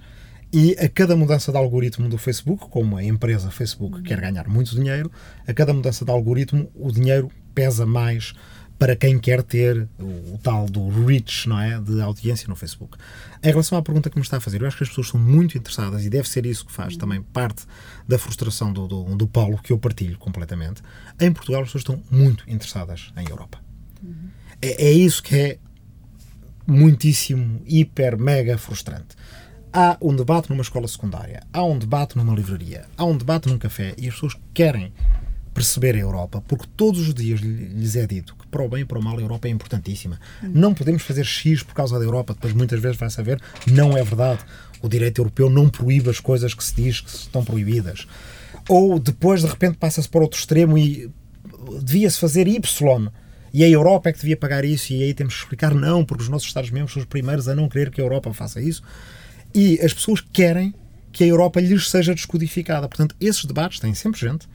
E a cada mudança de algoritmo do Facebook, como a empresa Facebook uhum. quer ganhar muito dinheiro, a cada mudança de algoritmo o dinheiro pesa mais para quem quer ter o, o, tal do reach, não é, de audiência no Facebook. Em relação à pergunta que me está a fazer, eu acho que as pessoas são muito interessadas e deve ser isso que faz também parte da frustração do, do, do Paulo, que eu partilho completamente. Em Portugal as pessoas estão muito interessadas em Europa. Uhum. É, é isso que é muitíssimo, hiper, mega frustrante. Há um debate numa escola secundária, há um debate numa livraria, há um debate num café e as pessoas querem perceber a Europa, porque todos os dias lhes é dito que para o bem e para o mal a Europa é importantíssima. Não podemos fazer X por causa da Europa, depois muitas vezes vai saber, não é verdade. O direito europeu não proíbe as coisas que se diz que estão proibidas. Ou depois de repente passa-se para outro extremo e devia-se fazer Y. E a Europa é que devia pagar isso, e aí temos que explicar não, porque os nossos Estados-membros são os primeiros a não querer que a Europa faça isso. E as pessoas querem que a Europa lhes seja descodificada. Portanto, esses debates têm sempre gente,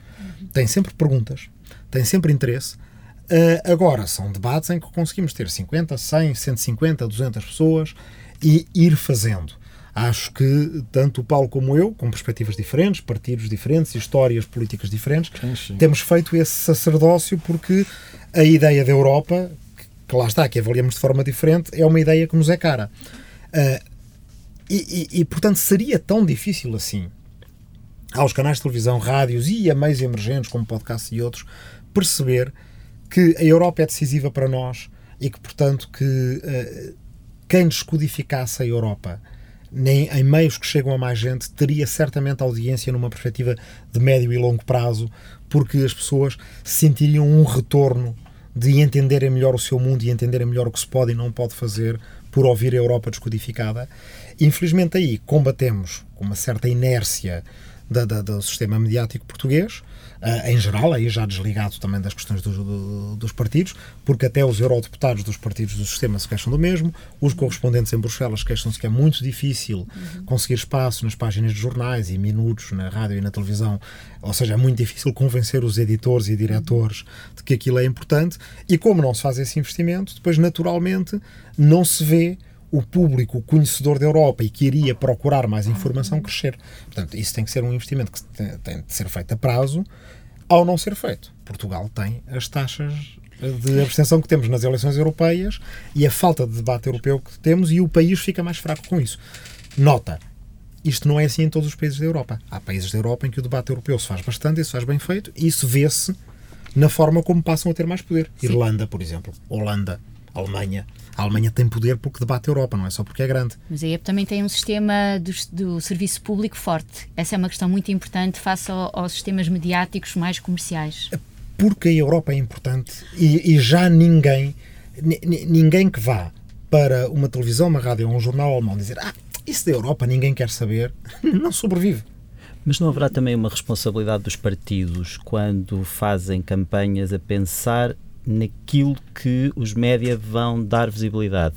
tem sempre perguntas, tem sempre interesse. Uh, agora, são debates em que conseguimos ter 50, 100, 150, 200 pessoas e ir fazendo. Acho que tanto o Paulo como eu, com perspectivas diferentes, partidos diferentes, histórias políticas diferentes, sim, sim. temos feito esse sacerdócio porque a ideia da Europa, que lá está, que avaliamos de forma diferente, é uma ideia que nos é cara. Uh, e, e, e, portanto, seria tão difícil assim aos canais de televisão, rádios e a meios emergentes como podcast e outros, perceber que a Europa é decisiva para nós e que, portanto, que uh, quem descodificasse a Europa nem em meios que chegam a mais gente teria certamente audiência numa perspectiva de médio e longo prazo, porque as pessoas sentiriam um retorno de entenderem melhor o seu mundo e entenderem melhor o que se pode e não pode fazer por ouvir a Europa descodificada. Infelizmente aí combatemos com uma certa inércia da, da, do sistema mediático português, uh, em geral, aí já desligado também das questões do, do, dos partidos, porque até os eurodeputados dos partidos do sistema se queixam do mesmo, os correspondentes em Bruxelas queixam-se que é muito difícil conseguir espaço nas páginas de jornais e minutos na rádio e na televisão, ou seja, é muito difícil convencer os editores e diretores de que aquilo é importante, e como não se faz esse investimento, depois naturalmente não se vê o público conhecedor da Europa e que iria procurar mais informação crescer. Portanto, isso tem que ser um investimento que tem de ser feito a prazo, ao não ser feito. Portugal tem as taxas de abstenção que temos nas eleições europeias e a falta de debate europeu que temos e o país fica mais fraco com isso. Nota, isto não é assim em todos os países da Europa. Há países da Europa em que o debate europeu se faz bastante e se faz bem feito e isso vê-se na forma como passam a ter mais poder. Sim. Irlanda, por exemplo, Holanda, Alemanha, a Alemanha tem poder porque debate a Europa, não é só porque é grande. Mas aí também tem um sistema do, do serviço público forte. Essa é uma questão muito importante face ao, aos sistemas mediáticos mais comerciais. Porque a Europa é importante e, e já ninguém, ninguém que vá para uma televisão, uma rádio ou um jornal alemão dizer ah, isso da Europa ninguém quer saber, não sobrevive. Mas não haverá também uma responsabilidade dos partidos quando fazem campanhas a pensar naquilo que os média vão dar visibilidade,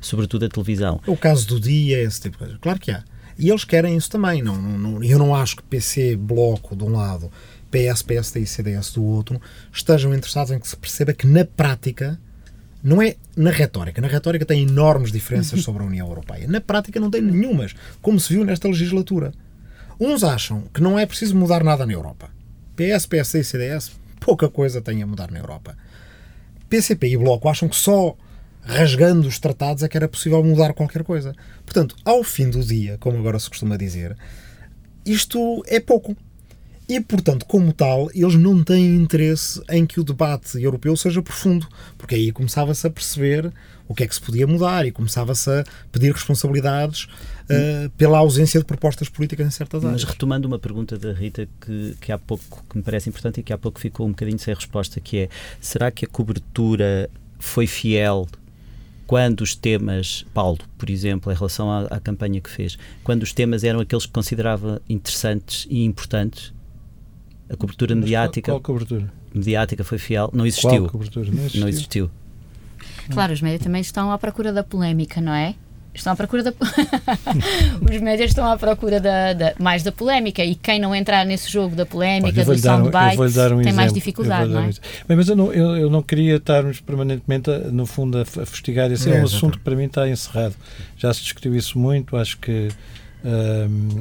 sobretudo a televisão. O caso do dia, esse tipo de coisa. Claro que há. E eles querem isso também. Não, não, eu não acho que PC, Bloco, de um lado, PS, PSD e CDS do outro, estejam interessados em que se perceba que, na prática, não é na retórica. Na retórica tem enormes diferenças sobre a União Europeia. Na prática não tem nenhumas, como se viu nesta legislatura. Uns acham que não é preciso mudar nada na Europa. PS, PSD e CDS, pouca coisa tem a mudar na Europa. PCP e Bloco acham que só rasgando os tratados é que era possível mudar qualquer coisa. Portanto, ao fim do dia, como agora se costuma dizer, isto é pouco. E, portanto, como tal, eles não têm interesse em que o debate europeu seja profundo, porque aí começava-se a perceber o que é que se podia mudar e começava-se a pedir responsabilidades uh, pela ausência de propostas políticas em certas áreas. Mas retomando uma pergunta da Rita que, que há pouco que me parece importante e que há pouco ficou um bocadinho sem resposta, que é será que a cobertura foi fiel quando os temas, Paulo, por exemplo, em relação à, à, campanha que fez, quando os temas eram aqueles que considerava interessantes e importantes, a cobertura Mas mediática. Qual, qual, cobertura? Mediática foi fiel, não existiu. Qual cobertura? Não existiu. Não existiu. Claro, os médias também estão à procura da polémica, não é? Estão à procura da. os médias estão à procura da, da, mais da polémica e quem não entrar nesse jogo da polémica, do soundbite, um, tem exemplo. mais dificuldade, não é? Bem, mas eu não, eu, eu não queria estarmos permanentemente, no fundo, a, a fustigar. Esse é, é um assunto que para mim está encerrado. Já se discutiu isso muito, acho que.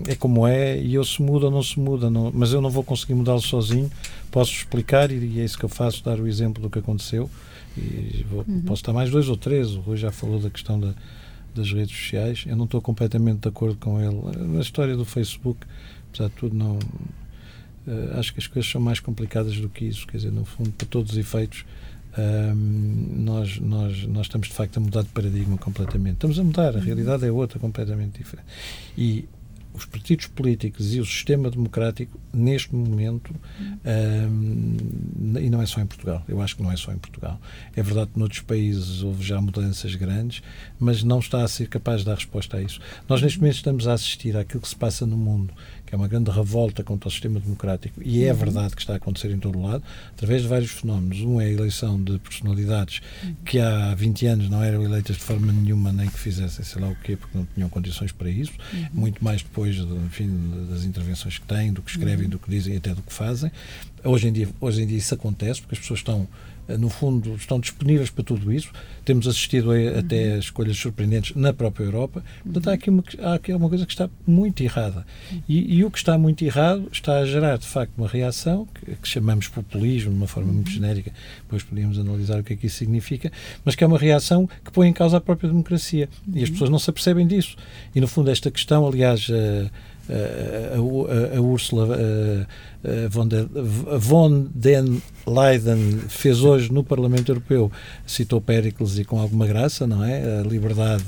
é como é e eu se muda ou não se muda, não, mas eu não vou conseguir mudá-lo sozinho. Posso explicar e é isso que eu faço, dar o exemplo do que aconteceu. E vou, uhum. posso estar mais dois ou três. O Rui já falou da questão da, das redes sociais. Eu não estou completamente de acordo com ele. Na história do Facebook, apesar de tudo, não. Uh, acho que as coisas são mais complicadas do que isso. Quer dizer, no fundo, para todos os efeitos, uh, nós, nós, nós estamos de facto a mudar de paradigma completamente. Estamos a mudar, a realidade é outra, completamente diferente. E os partidos políticos e o sistema democrático, neste momento, um, e não é só em Portugal, eu acho que não é só em Portugal. É verdade que noutros países houve já mudanças grandes, mas não está a ser capaz de dar resposta a isso. Nós, neste momento, estamos a assistir àquilo que se passa no mundo que é uma grande revolta contra o sistema democrático, e é uhum. verdade que está a acontecer em todo o lado, através de vários fenómenos. Um é a eleição de personalidades uhum. que há 20 anos não eram eleitas de forma nenhuma, nem que fizessem sei lá o quê, porque não tinham condições para isso, uhum. muito mais depois enfim, das intervenções que têm, do que escrevem, do que dizem e até do que fazem. Hoje em dia, hoje em dia isso acontece, porque as pessoas estão no fundo, estão disponíveis para tudo isso. Temos assistido a, até a escolhas surpreendentes na própria Europa. Portanto, há aqui uma, há aqui uma coisa que está muito errada. E, e, o que está muito errado está a gerar, de facto, uma reação que, que chamamos populismo, de uma forma muito genérica. Depois podíamos analisar o que é que isso significa, mas que é uma reação que põe em causa a própria democracia. E as pessoas não se apercebem disso. E, no fundo, esta questão, aliás, a, a, a, a Úrsula von, der, von den Leiden fez hoje no Parlamento Europeu, citou Péricles e com alguma graça, não é? A liberdade,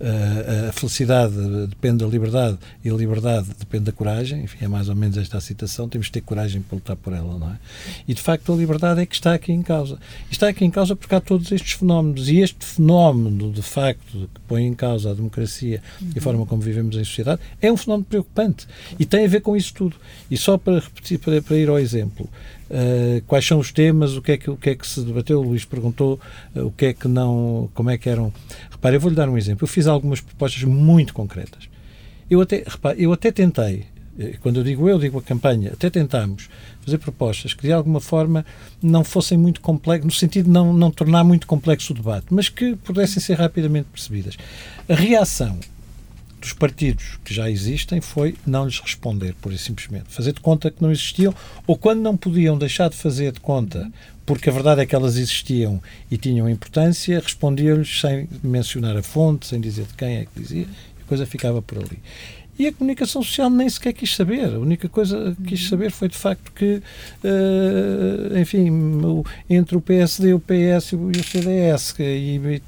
a, a felicidade depende da liberdade e a liberdade depende da coragem, enfim, é mais ou menos esta a citação, temos que ter coragem para lutar por ela, não é? E de facto a liberdade é que está aqui em causa. Está aqui em causa porque há todos estes fenómenos e este fenómeno, de facto, que põe em causa a democracia e a forma como vivemos em sociedade, é um fenómeno preocupante e tem a ver com isso tudo. E só para repetir, para, para ir ao exemplo, Uh, quais são os temas, o que é que, o que, é que se debateu. O Luís perguntou uh, o que é que não, como é que eram. Repare, eu vou-lhe dar um exemplo. Eu fiz algumas propostas muito concretas. Eu até, repare, eu até tentei, eh, quando eu digo eu, digo a campanha, até tentámos fazer propostas que de alguma forma não fossem muito complexas, no sentido de não, não tornar muito complexo o debate, mas que pudessem ser rapidamente percebidas. A reação dos partidos que já existem foi não lhes responder, por e simplesmente. Fazer de conta que não existiam, ou quando não podiam deixar de fazer de conta, porque a verdade é que elas existiam e tinham importância, respondiam-lhes sem mencionar a fonte, sem dizer de quem é que dizia, e a coisa ficava por ali. E a comunicação social nem sequer quis saber. A única coisa que quis uhum. saber foi de facto que, uh, enfim, o, entre o PSD, o PS e o CDS, que, e,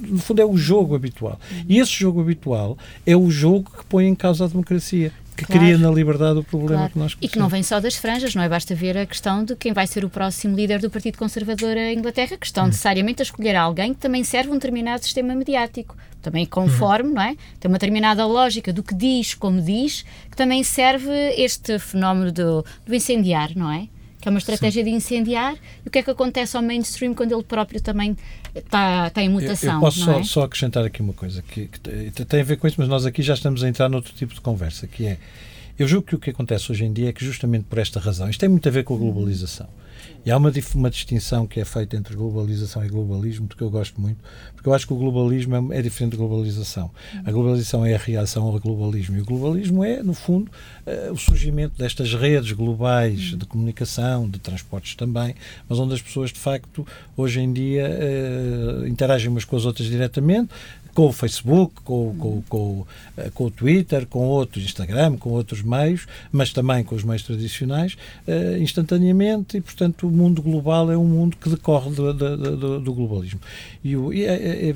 no fundo é o jogo habitual. E esse jogo habitual é o jogo que põe em causa a democracia que claro. cria na liberdade o problema claro. que nós conhecemos. E que não vem só das franjas, não é? Basta ver a questão de quem vai ser o próximo líder do Partido Conservador em Inglaterra, que estão hum. necessariamente a escolher alguém que também serve um determinado sistema mediático. Também conforme, hum. não é? Tem uma determinada lógica do que diz, como diz, que também serve este fenómeno do, do incendiar, não é? Que é uma estratégia Sim. de incendiar, e o que é que acontece ao mainstream quando ele próprio também está, está em mutação? Eu, eu posso só, é? só, acrescentar aqui uma coisa que, que, tem a ver com isso, mas nós aqui já estamos a entrar noutro tipo de conversa, que é, eu julgo que o que acontece hoje em dia é que justamente por esta razão, isto tem muito a ver com a globalização, e há uma, uma distinção que é feita entre globalização e globalismo, que eu gosto muito, porque eu acho que o globalismo é, é diferente da globalização. A globalização é a reação ao globalismo. E o globalismo é, no fundo, uh, o surgimento destas redes globais de comunicação, de transportes também, mas onde as pessoas, de facto, hoje em dia uh, interagem umas com as outras diretamente, com o Facebook, com, com, com, eh, com, o Twitter, com outros Instagram, com outros meios, mas também com os meios tradicionais, uh, instantaneamente, e portanto o mundo global é um mundo que decorre do, do, do globalismo. E, o, e,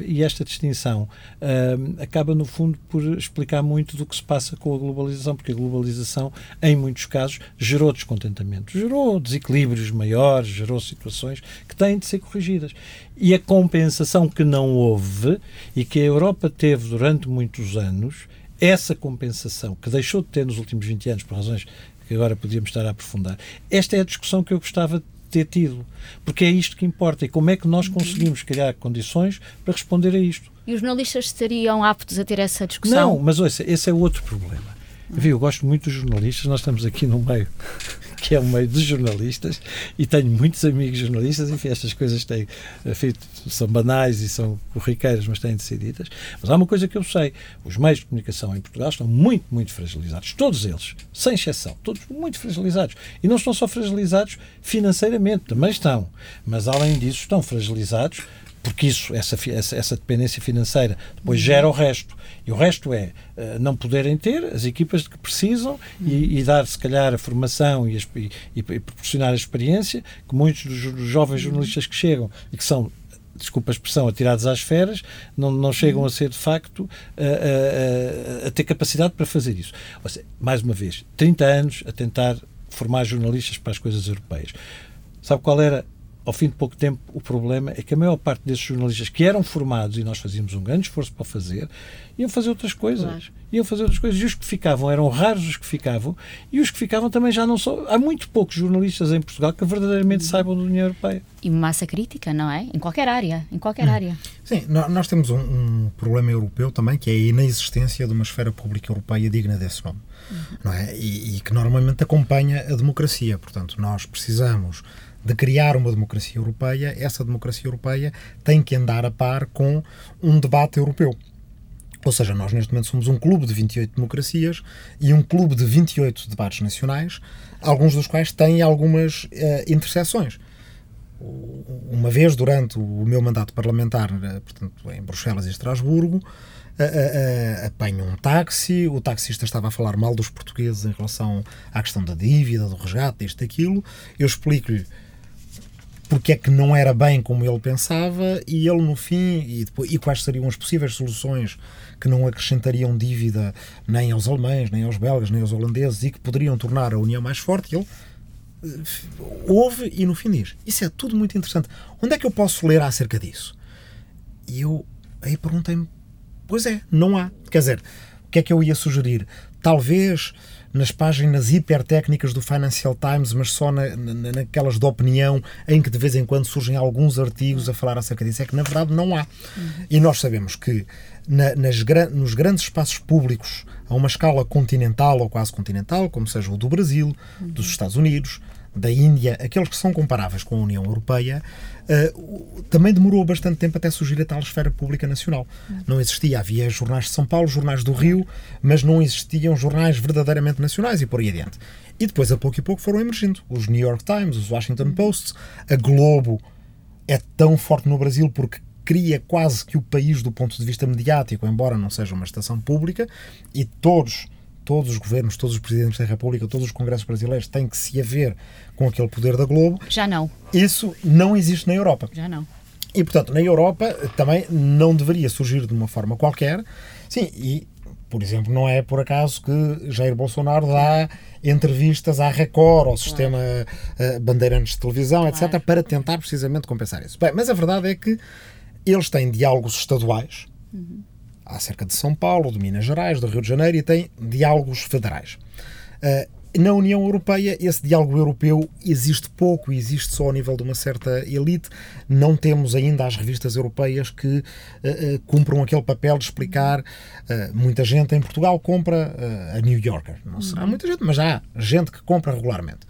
e, esta distinção uh, acaba, no fundo, por explicar muito do que se passa com a globalização, porque a globalização, em muitos casos, gerou descontentamento, gerou desequilíbrios maiores, gerou situações que têm de ser corrigidas. E a compensação que não houve e que Europa teve durante muitos anos, essa compensação que deixou de ter nos últimos 20 anos, por razões que agora podíamos estar a aprofundar, esta é a discussão que eu gostava de ter tido. Porque é isto que importa e como é que nós conseguimos criar condições para responder a isto. E os jornalistas estariam aptos a ter essa discussão? Não, mas ouça, esse é outro problema. Viu, eu gosto muito dos jornalistas, nós estamos aqui no meio que é o meio dos jornalistas, e tenho muitos amigos jornalistas, enfim, estas coisas têm, enfim, são banais e são corriqueiras, mas têm de ser ditas. Mas há uma coisa que eu sei: os meios de comunicação em Portugal estão muito, muito fragilizados. Todos eles, sem exceção, todos muito fragilizados. E não estão só fragilizados financeiramente, também estão. Mas além disso, estão fragilizados porque isso, essa, essa, essa, dependência financeira, depois uhum. gera o resto. E o resto é uh, não poderem ter as equipas que precisam e, e, dar, se calhar, a formação e, e, e, proporcionar a experiência que muitos dos jovens jornalistas que chegam e que são desculpa a expressão, atirados às feras, não, não chegam a ser, de facto, a, a, a ter capacidade para fazer isso. Seja, mais uma vez, 30 anos a tentar formar jornalistas para as coisas europeias. Sabe qual era ao fim de pouco tempo, o problema é que a maior parte desses jornalistas que eram formados, e nós fazíamos um grande esforço para fazer, iam fazer outras coisas. Claro. Iam fazer outras coisas. E os que ficavam, eram raros os que ficavam, e os que ficavam também já não são. Há muito poucos jornalistas em Portugal que verdadeiramente saibam da União Europeia. E massa crítica, não é? Em qualquer área. Em qualquer hum. área. Sim, nós temos um, um, problema europeu também, que é a inexistência de uma esfera pública europeia digna desse nome. Uhum. Não é? E, e que normalmente acompanha a democracia. Portanto, nós precisamos de criar uma democracia europeia, essa democracia europeia tem que andar a par com um debate europeu. Ou seja, nós neste momento somos um clube de 28 democracias e um clube de 28 debates nacionais, alguns dos quais têm algumas uh, interseções. Uma vez durante o meu mandato parlamentar, eh, portanto, em Bruxelas e Estrasburgo, uh, apanho um táxi, o taxista estava a falar mal dos portugueses em relação à questão da dívida, do resgate, isto, aquilo. Eu explico-lhe porque é que não era bem como ele pensava e ele no fim e, depois, e quais seriam as possíveis soluções que não acrescentariam dívida nem aos alemães, nem aos belgas, nem aos holandeses e que poderiam tornar a União mais forte, ele eh, ouve e no fim diz: Isso é tudo muito interessante. Onde é que eu posso ler acerca disso? E eu aí perguntei-me: Pois é, não há. Quer dizer, o que é que eu ia sugerir? Talvez nas páginas hipertécnicas do Financial Times, mas só na, na, naquelas de opinião em que de vez em quando surgem alguns artigos a falar acerca disso. É que na verdade não há. Uhum. E nós sabemos que na, nas, nos grandes espaços públicos a uma escala continental ou quase continental, como seja o do Brasil, uhum. dos Estados Unidos, da Índia, aqueles que são comparáveis com a União Europeia, uh, também demorou bastante tempo até surgir a tal esfera pública nacional. Não existia, havia jornais de São Paulo, jornais do Rio, mas não existiam jornais verdadeiramente nacionais e por aí adiante. E depois, a pouco e pouco, foram emergindo. Os New York Times, os Washington Post, a Globo é tão forte no Brasil porque cria quase que o país do ponto de vista mediático, embora não seja uma estação pública, e todos todos os governos, todos os presidentes da República, todos os congressos brasileiros têm que se haver com aquele poder da Globo. Já não. Isso não existe na Europa. Já não. E, portanto, na Europa também não deveria surgir de uma forma qualquer. Sim, e, por exemplo, não é por acaso que Jair Bolsonaro dá entrevistas à Record, ao sistema uh, Bandeirantes de televisão, claro. etc., para tentar precisamente compensar isso. Bem, mas a verdade é que eles têm diálogos estaduais. Uhum acerca de São Paulo, de Minas Gerais, do Rio de Janeiro e tem diálogos federais. Uh, na União Europeia, esse diálogo europeu existe pouco, existe só ao nível de uma certa elite. Não temos ainda as revistas europeias que uh, uh, cumpram aquele papel de explicar. Uh, muita gente em Portugal compra a New Yorker. Não será uhum. muita gente, mas há gente que compra regularmente.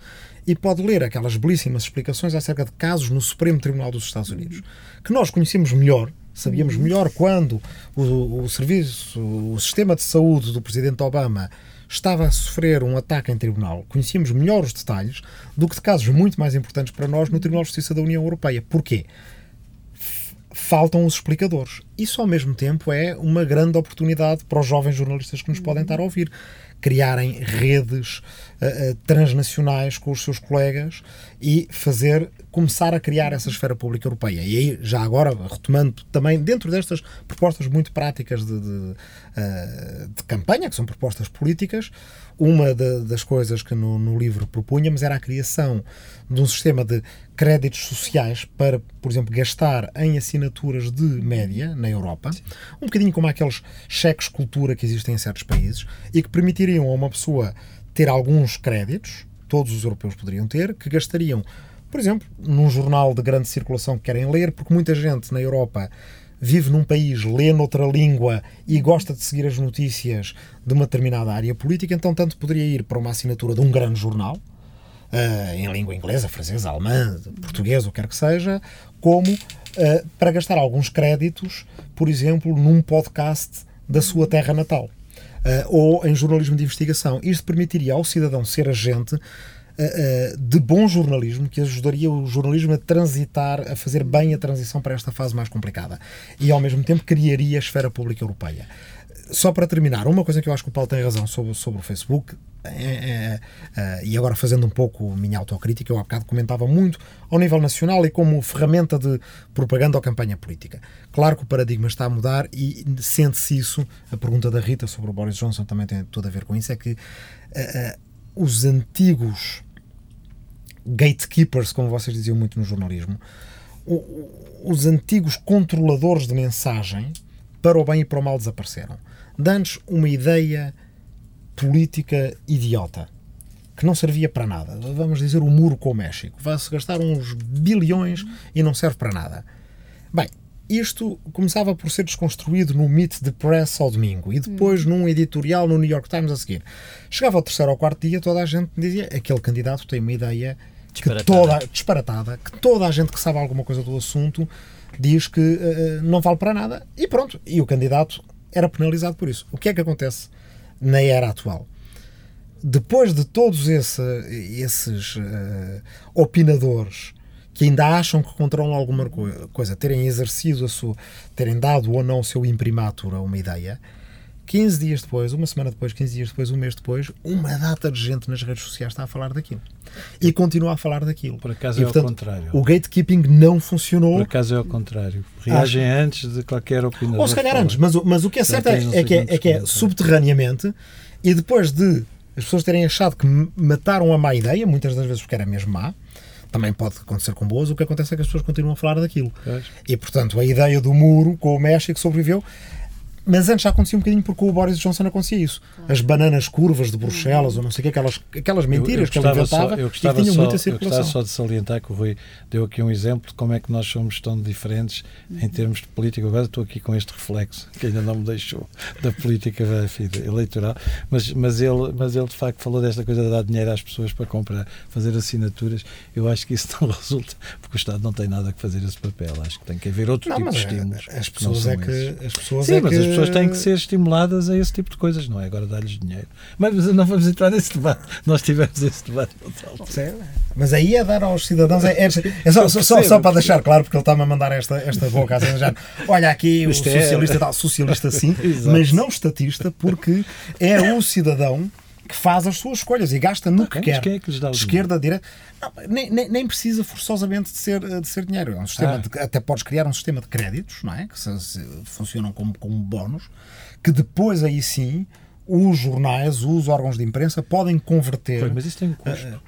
E pode ler aquelas belíssimas explicações acerca de casos no Supremo Tribunal dos Estados Unidos, que nós conhecemos melhor Sabíamos melhor quando o, o serviço, o sistema de saúde do presidente Obama estava a sofrer um ataque em tribunal. Conhecíamos melhor os detalhes do que de casos muito mais importantes para nós no Tribunal de Justiça da União Europeia. Porquê? faltam os explicadores. Isso, ao mesmo tempo, é uma grande oportunidade para os jovens jornalistas que nos podem estar a ouvir criarem redes uh, uh, transnacionais com os seus colegas e fazer começar a criar essa esfera pública europeia. E aí, já agora, retomando também dentro destas propostas muito práticas de, de, uh, de campanha, que são propostas políticas, uma de, das coisas que no, no, livro propunhamos era a criação de um sistema de créditos sociais para, por exemplo, gastar em assinaturas de média na Europa, Sim. um bocadinho como aqueles cheques cultura que existem em certos países e que permitiriam a uma pessoa ter alguns créditos, todos os europeus poderiam ter, que gastariam, por exemplo, num jornal de grande circulação que querem ler, porque muita gente na Europa vive num país, lê noutra língua e gosta de seguir as notícias de uma determinada área política, então tanto poderia ir para uma assinatura de um grande jornal, uh, em língua inglesa, francesa, alemã, portuguesa, o que quer que seja, como uh, para gastar alguns créditos, por exemplo, num podcast da sua terra natal. Uh, ou em jornalismo de investigação. Isto permitiria ao cidadão ser agente uh, de bom jornalismo que ajudaria o jornalismo a transitar, a fazer bem a transição para esta fase mais complicada. E ao mesmo tempo criaria a esfera pública europeia. Só para terminar, uma coisa que eu acho que o Paulo tem razão sobre, sobre o Facebook, é, é, é, e agora fazendo um pouco minha autocrítica, eu há bocado comentava muito ao nível nacional e como ferramenta de propaganda ou campanha política. Claro que o paradigma está a mudar e sente-se isso. A pergunta da Rita sobre o Boris Johnson também tem tudo a ver com isso: é que uh, uh, os antigos gatekeepers, como vocês diziam muito no jornalismo, os antigos controladores de mensagem, para o bem e para o mal, desapareceram. Dando-nos uma ideia política idiota que não servia para nada. Vamos dizer o muro com o México. Vai-se gastar uns bilhões e não serve para nada. Bem, isto começava por ser desconstruído no Meet the Press ao domingo e depois hum. num editorial no New York Times a seguir. Chegava ao terceiro ou quarto dia, toda a gente dizia aquele candidato tem uma ideia disparatada. Que toda, disparatada, que toda a gente que sabe alguma coisa do assunto diz que uh, não vale para nada e pronto. E o candidato era penalizado por isso. O que é que acontece na era atual? Depois de todos esse, esses uh, opinadores que ainda acham que controlam alguma coisa, terem exercido a sua, terem dado ou não o seu imprimatur a uma ideia, 15 dias depois, uma semana depois, 15 dias depois, um mês depois, uma data de gente nas redes sociais está a falar daquilo. E continua a falar daquilo. Por acaso e, é portanto, ao contrário. O gatekeeping não funcionou. Por acaso é ao contrário. Reagem antes de qualquer opinião. Ou se calhar antes, mas, mas o que é certo é, é, que é, é que é subterraneamente e depois de as pessoas terem achado que mataram a má ideia, muitas das vezes porque era mesmo má, também pode acontecer com boas, o que acontece é que as pessoas continuam a falar daquilo. Pois. E, portanto, a ideia do muro com o México sobreviveu mas antes já acontecia um bocadinho porque o Boris Johnson acontecia isso. As bananas curvas de Bruxelas, ou não sei o que, aquelas, aquelas mentiras eu, eu que ele inventava só, eu gostava e que tinham só, muita circulação. Eu gostava só de salientar que o Rui deu aqui um exemplo de como é que nós somos tão diferentes em termos de política. Agora estou aqui com este reflexo, que ainda não me deixou, da política eleitoral, mas, mas, ele, mas ele de facto falou desta coisa de dar dinheiro às pessoas para comprar, fazer assinaturas. Eu acho que isso não resulta, porque o Estado não tem nada a fazer esse papel. Acho que tem que haver outro não, tipo de estímulos. As pessoas, é que, as pessoas Sim, é que... as pessoas têm que ser estimuladas a esse tipo de coisas, não é agora dar-lhes dinheiro. Mas não vamos entrar nesse debate. Nós tivemos esse debate. Mas aí é dar aos cidadãos. É, é, é só, só, só, para deixar claro, porque ele está-me a mandar esta, esta boca assim, já, Olha aqui o é- socialista tal, socialista sim, mas não estatista, porque é o cidadão que faz as suas escolhas e gasta no que quer. Quem é que lhes dá o Esquerda, direita. nem, nem, nem, precisa forçosamente de ser, de ser dinheiro. É um sistema ah. de, até podes criar um sistema de créditos, não é? Que se, se, funcionam como, como bónus, que depois aí sim os jornais, os órgãos de imprensa podem converter. Mas isso tem um custo. Uh,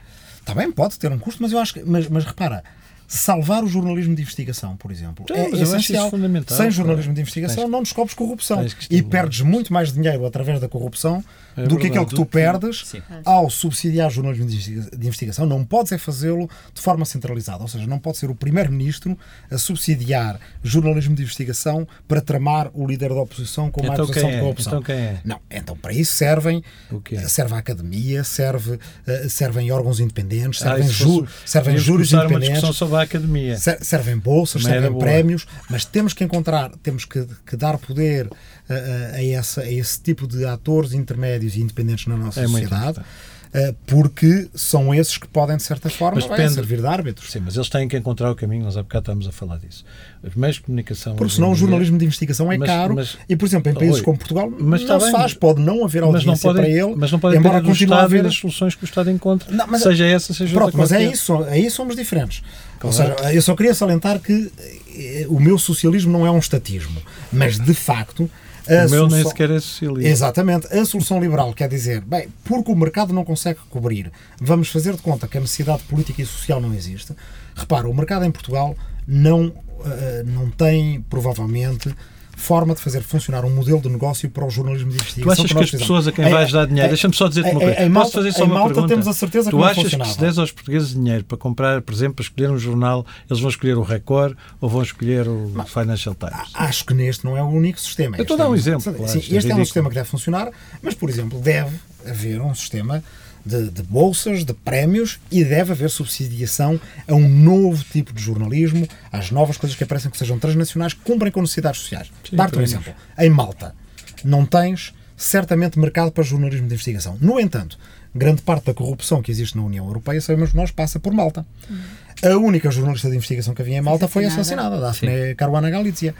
também pode ter um custo, mas eu acho que. Mas, mas repara, salvar o jornalismo de investigação, por exemplo. Então, é essencial. Sem jornalismo de investigação tens, não descobres corrupção. E perdes muito mais dinheiro através da corrupção é do verdade, que aquilo que tu perdes sim. ao subsidiar jornalismo de investigação. Não podes é fazê-lo de forma centralizada. Ou seja, não pode ser o primeiro-ministro a subsidiar jornalismo de investigação para tramar o líder da oposição com uma então acusação é? de corrupção. Então quem é? Não, então para isso servem serve a academia, serve, uh, servem órgãos independentes, ah, servem, ah, ju servem júris independentes da academia. Servem bolsas, Também servem prémios, mas temos que encontrar, temos que, que dar poder a, essa, a esse tipo de atores intermédios e independentes na nossa é sociedade. uh, porque são esses que podem, de certa forma, depende, servir de árbitros. Sim, mas eles têm que encontrar o caminho, nós há bocado estamos a falar disso. Os meios de comunicação. Porque senão o jornalismo de investigação é mas, caro mas, e, por exemplo, em países oi, como Portugal mas não se faz, pode não haver audiência mas não podem, para ele, mas não pode embora continue a haver as soluções que o Estado encontra, não, mas, seja essa, seja pronto, outra. Mas é isso, aí somos diferentes. Claro. Ou seja, eu só queria salientar que eh, o meu socialismo não é um estatismo, mas de facto a o meu nem sequer é socialista. Exatamente. A solução liberal quer dizer, bem, porque o mercado não consegue cobrir, vamos fazer de conta que a necessidade política e social não existe. Repara, o mercado em Portugal não, uh, não tem, provavelmente, forma de fazer funcionar um modelo de negócio para o jornalismo de investigação. Tu achas que, que as pessoas a quem vais dar dinheiro, deixa-me só dizer-te uma coisa, posso fazer só uma pergunta? temos a certeza tu que achas que se des aos portugueses dinheiro para comprar, por exemplo, para escolher um jornal, eles vão escolher o Record ou vão escolher o mas, Financial Times? Acho que neste não é o único sistema. Eu estou a dar um exemplo. Claro, sim, este é, é um sistema que deve funcionar, mas, por exemplo, deve haver um sistema de, de, bolsas, de prémios e deve haver subsidiação a um novo tipo de jornalismo, às novas coisas que aparecem que sejam transnacionais, que cumprem com necessidades sociais. Dar-te um exemplo. Em Malta, não tens certamente mercado para jornalismo de investigação. No entanto, grande parte da corrupção que existe na União Europeia, sabemos nós, passa por Malta. A única jornalista de investigação que havia em Malta foi assassinada, Daphne Caruana Galizia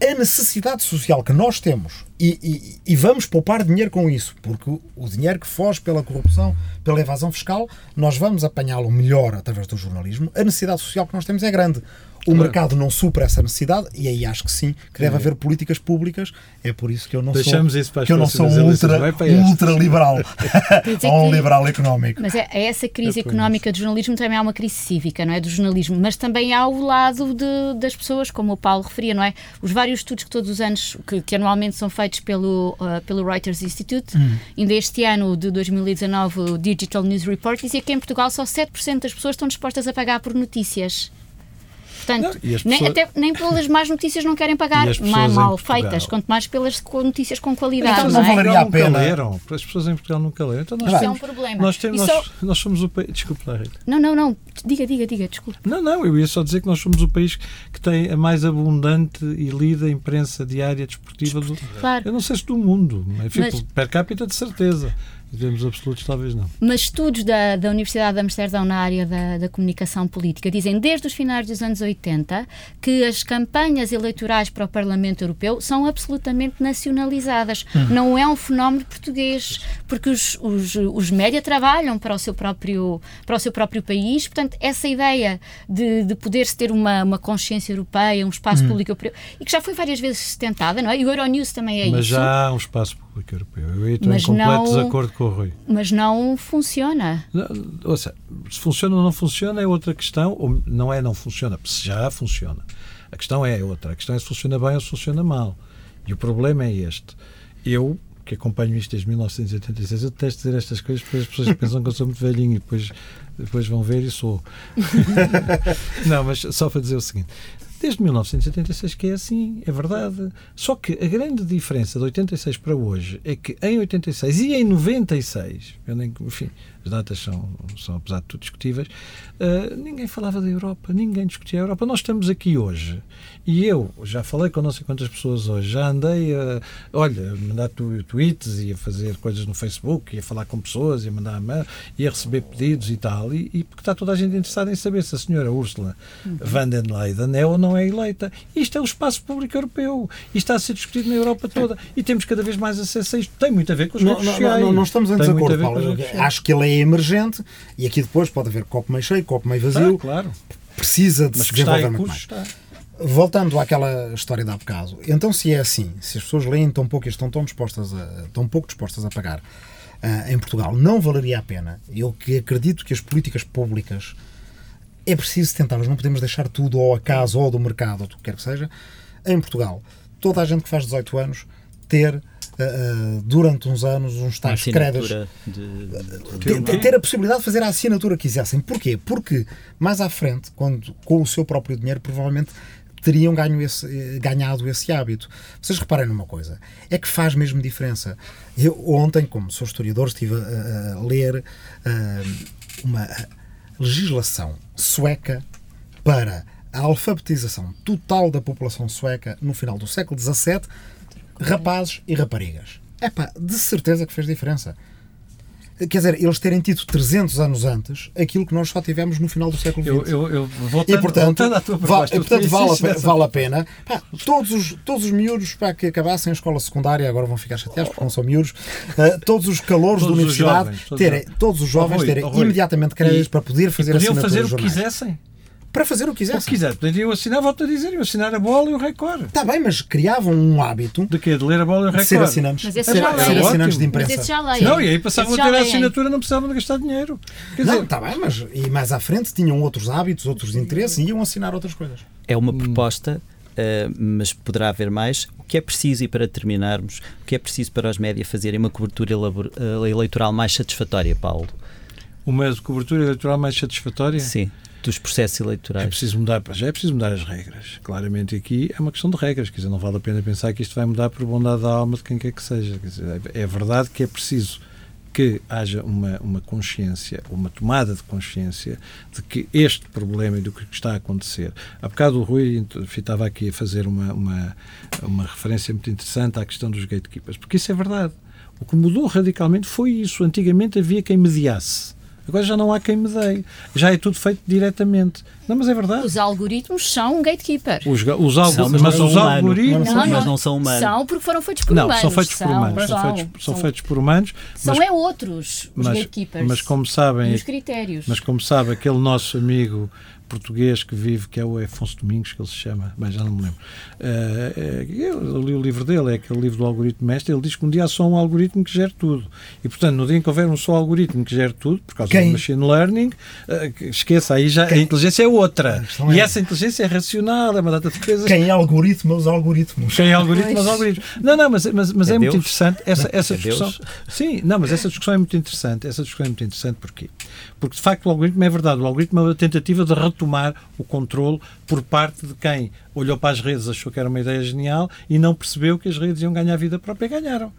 a necessidade social que nós temos e, e, e, vamos poupar dinheiro com isso, porque o dinheiro que foge pela corrupção, pela evasão fiscal, nós vamos apanhá-lo melhor através do jornalismo. A necessidade social que nós temos é grande. O claro. mercado não supra essa necessidade e aí acho que sim, que deve haver políticas públicas. É por isso que eu não Deixamos sou, isso para que eu não sou um ultra, ultra liberal ou um liberal económico. Mas é, é essa crise é económica do jornalismo também há uma crise cívica, não é, do jornalismo, mas também há o lado de, das pessoas, como o Paulo referia, não é? Os vários estudos que todos os anos, que, que anualmente são feitos pelo, uh, pelo Reuters Institute, hum. ainda este ano de 2019 o Digital News Report dizia que em Portugal só 7% das pessoas estão dispostas a pagar por notícias. Portanto, não, pessoas... nem, até, nem pelas más notícias não querem pagar mal, mal feitas, quanto mais pelas notícias com qualidade. Então não, não é? valeria a pena. Leram. As pessoas em Portugal nunca leram. Então nós Isso temos, é um problema. Nós, temos, nós, só... nós somos o país. Desculpe Rita. Não, não, não. Diga, diga, diga, desculpe. Não, não, eu ia só dizer que nós somos o país que tem a mais abundante e lida imprensa diária desportiva, desportiva. do. Claro. Eu não sei se do mundo, enfim, Mas... per capita de certeza. Devemos absolutos, talvez não. Mas estudos da, da Universidade de Amsterdão na área da, da comunicação política dizem desde os finais dos anos 80 que as campanhas eleitorais para o Parlamento Europeu são absolutamente nacionalizadas. Hum. Não é um fenómeno português, porque os, os, os média trabalham para o seu próprio, para o seu próprio país. Portanto, essa ideia de, de poder-se ter uma, uma consciência europeia, um espaço hum. público europeu, e que já foi várias vezes tentada, não é? E o Euronews também é Mas isso. Mas já há um espaço público Público Europeu. Eu estou mas em completo não, desacordo Rui. Mas não funciona. Não, ou seja, se funciona ou não funciona é outra questão, ou não é não funciona, já funciona. A questão é outra. A questão é se funciona bem ou se funciona mal. E o problema é este. Eu, que acompanho isto desde 1986, eu detesto dizer estas coisas porque as pessoas pensam que eu sou muito velhinho e depois, depois vão ver e sou. não, mas só para dizer o seguinte: desde 1986 que é assim, é verdade. Só que a grande diferença de 86 para hoje é que em 86 e em 96, eu nem, enfim, as datas são, são apesar de tudo discutíveis, uh, ninguém falava da Europa, ninguém discutia a Europa. Nós estamos aqui hoje e eu já falei com não sei quantas pessoas hoje, já andei a, olha, a mandar tweets e a fazer coisas no Facebook, e a falar com pessoas, e a mandar a e a receber pedidos e tal, e, e, porque está toda a gente interessada em saber se a senhora Ursula uhum. van der Leyen é ou não é eleita. Isto é o espaço público europeu, e está a ser discutido na Europa toda, e temos cada vez mais acesso a isto. Tem muito a ver com os redes sociais. Não, não, não estamos em desacordo, Paulo. Acho que ele é emergente, e aqui depois pode haver copo meio cheio, copo meio vazio. Ah, claro. Precisa de Mas se desenvolver muito mais. Está voltando àquela história de há bocado, então se é assim, se as pessoas leem tão pouco e estão tão, dispostas a, tão pouco dispostas a pagar uh, em Portugal, não valeria a pena. Eu que acredito que as políticas públicas é preciso tentá-las, não podemos deixar tudo ao acaso ou do mercado, ou o que quer que seja. Em Portugal, toda a gente que faz 18 anos ter Uh, durante uns anos uns tais créditos. De, de, de, ter a possibilidade de fazer a assinatura que quisessem. Porquê? Porque mais à frente, quando com o seu próprio dinheiro, provavelmente teriam ganho esse, eh, ganhado esse hábito. Vocês reparem numa coisa, é que faz mesmo diferença. Eu ontem, como sou historiador, estive a, a ler uma legislação sueca para a alfabetização total da população sueca no final do século XVII, rapazes e raparigas. É pá, de certeza que fez diferença. quer dizer, eles terem tido 300 anos antes aquilo que nós só tivemos no final do século XX. Eu, eu, eu voltando, e, portanto, voltando à tua proposta, va portanto vale, a, vale a pena. Pá, todos, os, todos os miúdos para que acabassem a escola secundária, agora vão ficar chateados porque não são miúdos, uh, todos os calores da universidade, jovens, todos, terem, todos os jovens terem imediatamente créditos para poder fazer a fazer o que quisessem para fazer o que quisessem. O que quiser. Poderiam assinar, volto a dizer, iam assinar a bola e o recorde. Está bem, mas criavam um hábito. De quê? De ler a bola e o recorde. De ser assinantes. Mas esse já ser assinantes de imprensa. Mas esse já leem. Não, e aí passavam a ter a assinatura, não precisavam de gastar dinheiro. Quer não, está bem, mas e mais à frente tinham outros hábitos, outros interesses e iam assinar outras coisas. É uma hum. proposta Uh, mas poderá haver mais. O que é preciso, e para terminarmos, o que é preciso para os médias fazerem uma cobertura eh, eleitoral mais satisfatória, Paulo? Uma cobertura eleitoral mais satisfatória? Sim dos processos eleitorais. É preciso mudar, já é preciso mudar as regras. Claramente aqui é uma questão de regras, quer dizer, não vale a pena pensar que isto vai mudar por bondade da alma de quem quer que seja. Dizer, é verdade que é preciso que haja uma, uma consciência, uma tomada de consciência de que este problema e do que está a acontecer. Há bocado o Rui estava aqui a fazer uma, uma, uma referência muito interessante à questão dos gatekeepers, porque isso é verdade. O que mudou radicalmente foi isso. Antigamente havia quem mediasse Agora já não há quem me dê. Já é tudo feito diretamente. Não, mas é verdade. Os algoritmos são um gatekeeper. Os, os algo, mas, mas os algoritmos. Não, não, não, são humanos. São porque foram feitos por não, humanos. São feitos por humanos. São, são, feitos, são, feitos por humanos. São mas, é outros, os mas, gatekeepers. Mas como sabem. Os critérios. Mas como sabe, aquele nosso amigo português que vive, que é o Afonso Domingos, que ele se chama, bem, já não me lembro. Uh, eu li o livro dele, é aquele livro do algoritmo mestre. Ele diz que um dia há só um algoritmo que gere tudo. E, portanto, no dia em que houver um só algoritmo que gere tudo, por causa Quem? do machine learning, uh, esqueça, aí já Quem? a inteligência é outra. E é... essa inteligência é racional, é uma data de coisas. Quem é algoritmo os algoritmos. Quem é algoritmo os algoritmos. Não, não, mas, mas, mas é, é muito interessante essa, essa é discussão. Deus. Sim, não, mas essa discussão é muito interessante. Essa discussão é muito interessante porquê? Porque, de facto, o algoritmo é verdade. O algoritmo é uma tentativa de retomar o controle por parte de quem olhou para as redes, achou que era uma ideia genial e não percebeu que as redes iam ganhar vida própria e ganharam.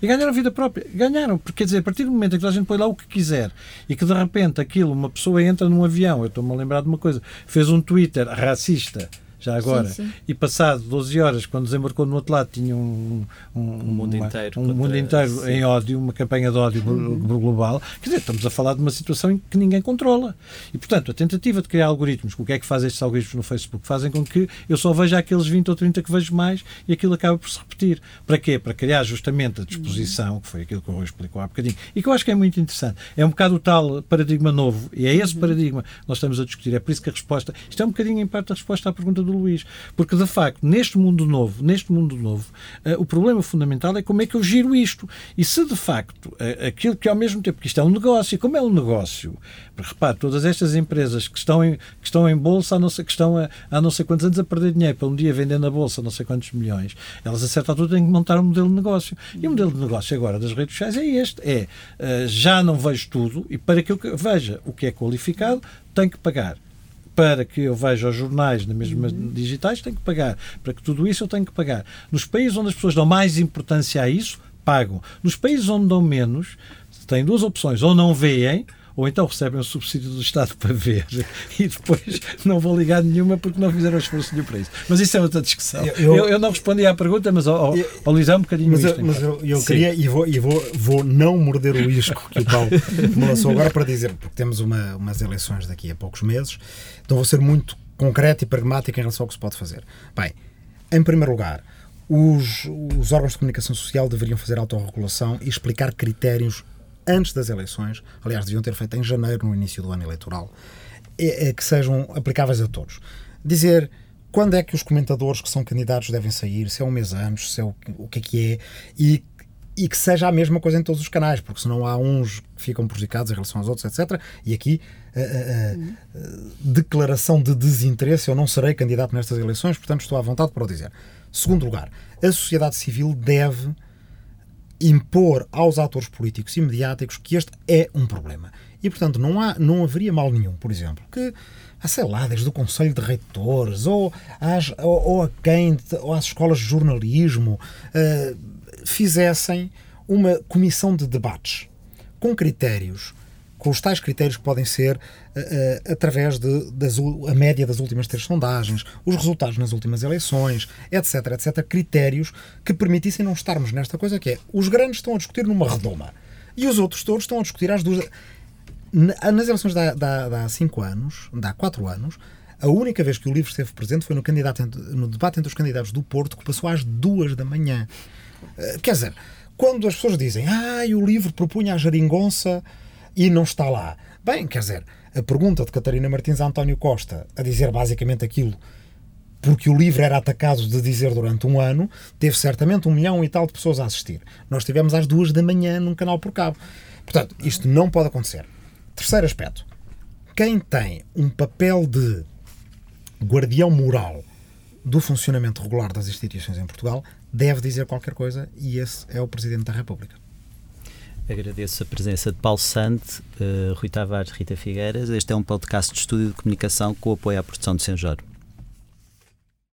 E ganharam vida própria. Ganharam, porque quer dizer, a partir do momento em que a gente põe lá o que quiser e que de repente aquilo, uma pessoa entra num avião, eu estou-me a lembrar de uma coisa, fez um Twitter racista já agora. Sim, sim. E passado 12 horas, quando desembarcou no outro lado, tinha um, um, um mundo uma, inteiro, um mundo inteiro em ódio, uma campanha de ódio uhum. global. Quer dizer, estamos a falar de uma situação em que ninguém controla. E, portanto, a tentativa de criar algoritmos, o que é que fazem estes algoritmos no Facebook? Fazem com que eu só veja aqueles 20 ou 30 que vejo mais e aquilo acaba por se repetir. Para quê? Para criar justamente a disposição, que foi aquilo que o Rui explicou há bocadinho, e que eu acho que é muito interessante. É um bocado o tal paradigma novo, e é esse uhum. paradigma que nós estamos a discutir. É por isso que a resposta, isto é um bocadinho em parte a resposta à pergunta do Luís, porque de facto, neste mundo novo, neste mundo novo, uh, o problema fundamental é como é que eu giro isto. E se de facto uh, aquilo que ao mesmo tempo, que isto é um negócio, e como é um negócio, repare, todas estas empresas que estão em, que estão em bolsa, não ser, que estão a, há não sei quantos anos a perder dinheiro para um dia vender na bolsa não sei quantos milhões, elas a certa altura têm que montar um modelo de negócio. E o modelo de negócio agora das redes sociais é este: é uh, já não vejo tudo e para que eu veja o que é qualificado, tenho que pagar para que eu veja os jornais na mesma uhum. digitais, tenho que pagar. Para que tudo isso eu tenho que pagar. Nos países onde as pessoas dão mais importância a isso, pagam. Nos países onde dão menos, têm duas opções. Ou não veem, ou então recebem o subsídio do Estado para ver e depois não vão ligar nenhuma porque não fizeram esforço nenhum para isso. Mas isso é outra discussão. Eu, eu, eu não respondi à pergunta, mas ao, ao Luís é um bocadinho Mas, isto, mas eu, eu queria, e, vou, e vou, vou não morder o isco que o Paulo me lançou agora para dizer, porque temos uma, umas eleições daqui a poucos meses, então vou ser muito concreto e pragmático em relação ao que se pode fazer. Bem, em primeiro lugar, os, os órgãos de comunicação social deveriam fazer autorregulação e explicar critérios antes das eleições, aliás, deviam ter feito em janeiro, no início do ano eleitoral, é, é, que sejam aplicáveis a todos. Dizer quando é que os comentadores que são candidatos devem sair, se é um mês antes, se é o, o que é que é, e, e que seja a mesma coisa em todos os canais, porque senão há uns que ficam prejudicados em relação aos outros, etc. E aqui, a, a, a, declaração de desinteresse, eu não serei candidato nestas eleições, portanto estou à vontade para o dizer. Segundo lugar, a sociedade civil deve impor aos atores políticos e mediáticos que este é um problema. E, portanto, não, há, não haveria mal nenhum, por exemplo, que, ah, sei lá, desde o Conselho de Reitores ou, às, ou, ou a quem, ou às escolas de jornalismo, uh, fizessem uma comissão de debates com critérios com os tais critérios que podem ser uh, através de das, a média das últimas três sondagens, os resultados nas últimas eleições, etc, etc, critérios que permitissem não estarmos nesta coisa que é os grandes estão a discutir numa redoma E os outros todos estão a discutir às duas. Nas eleições de há cinco anos, de há quatro anos, a única vez que o livro esteve presente foi no, candidato, no debate entre os candidatos do Porto, que passou às duas da manhã. Eh, quer dizer, quando as pessoas dizem, ah, o livro propunha a geringonça e não está lá. Bem, quer dizer, a pergunta de Catarina Martins a António Costa a dizer basicamente aquilo porque o livro era atacado de dizer durante um ano, teve certamente um milhão e tal de pessoas a assistir. Nós tivemos às duas da manhã num canal por cabo. Portanto, isto não pode acontecer. Terceiro aspecto. Quem tem um papel de guardião moral do funcionamento regular das instituições em Portugal deve dizer qualquer coisa e esse é o Presidente da República. Agradeço a presença de Paulo Sante, uh, Rui Tavares, Rita Figueiras. Este é um podcast de estúdio de comunicação com apoio à produção de Senjor.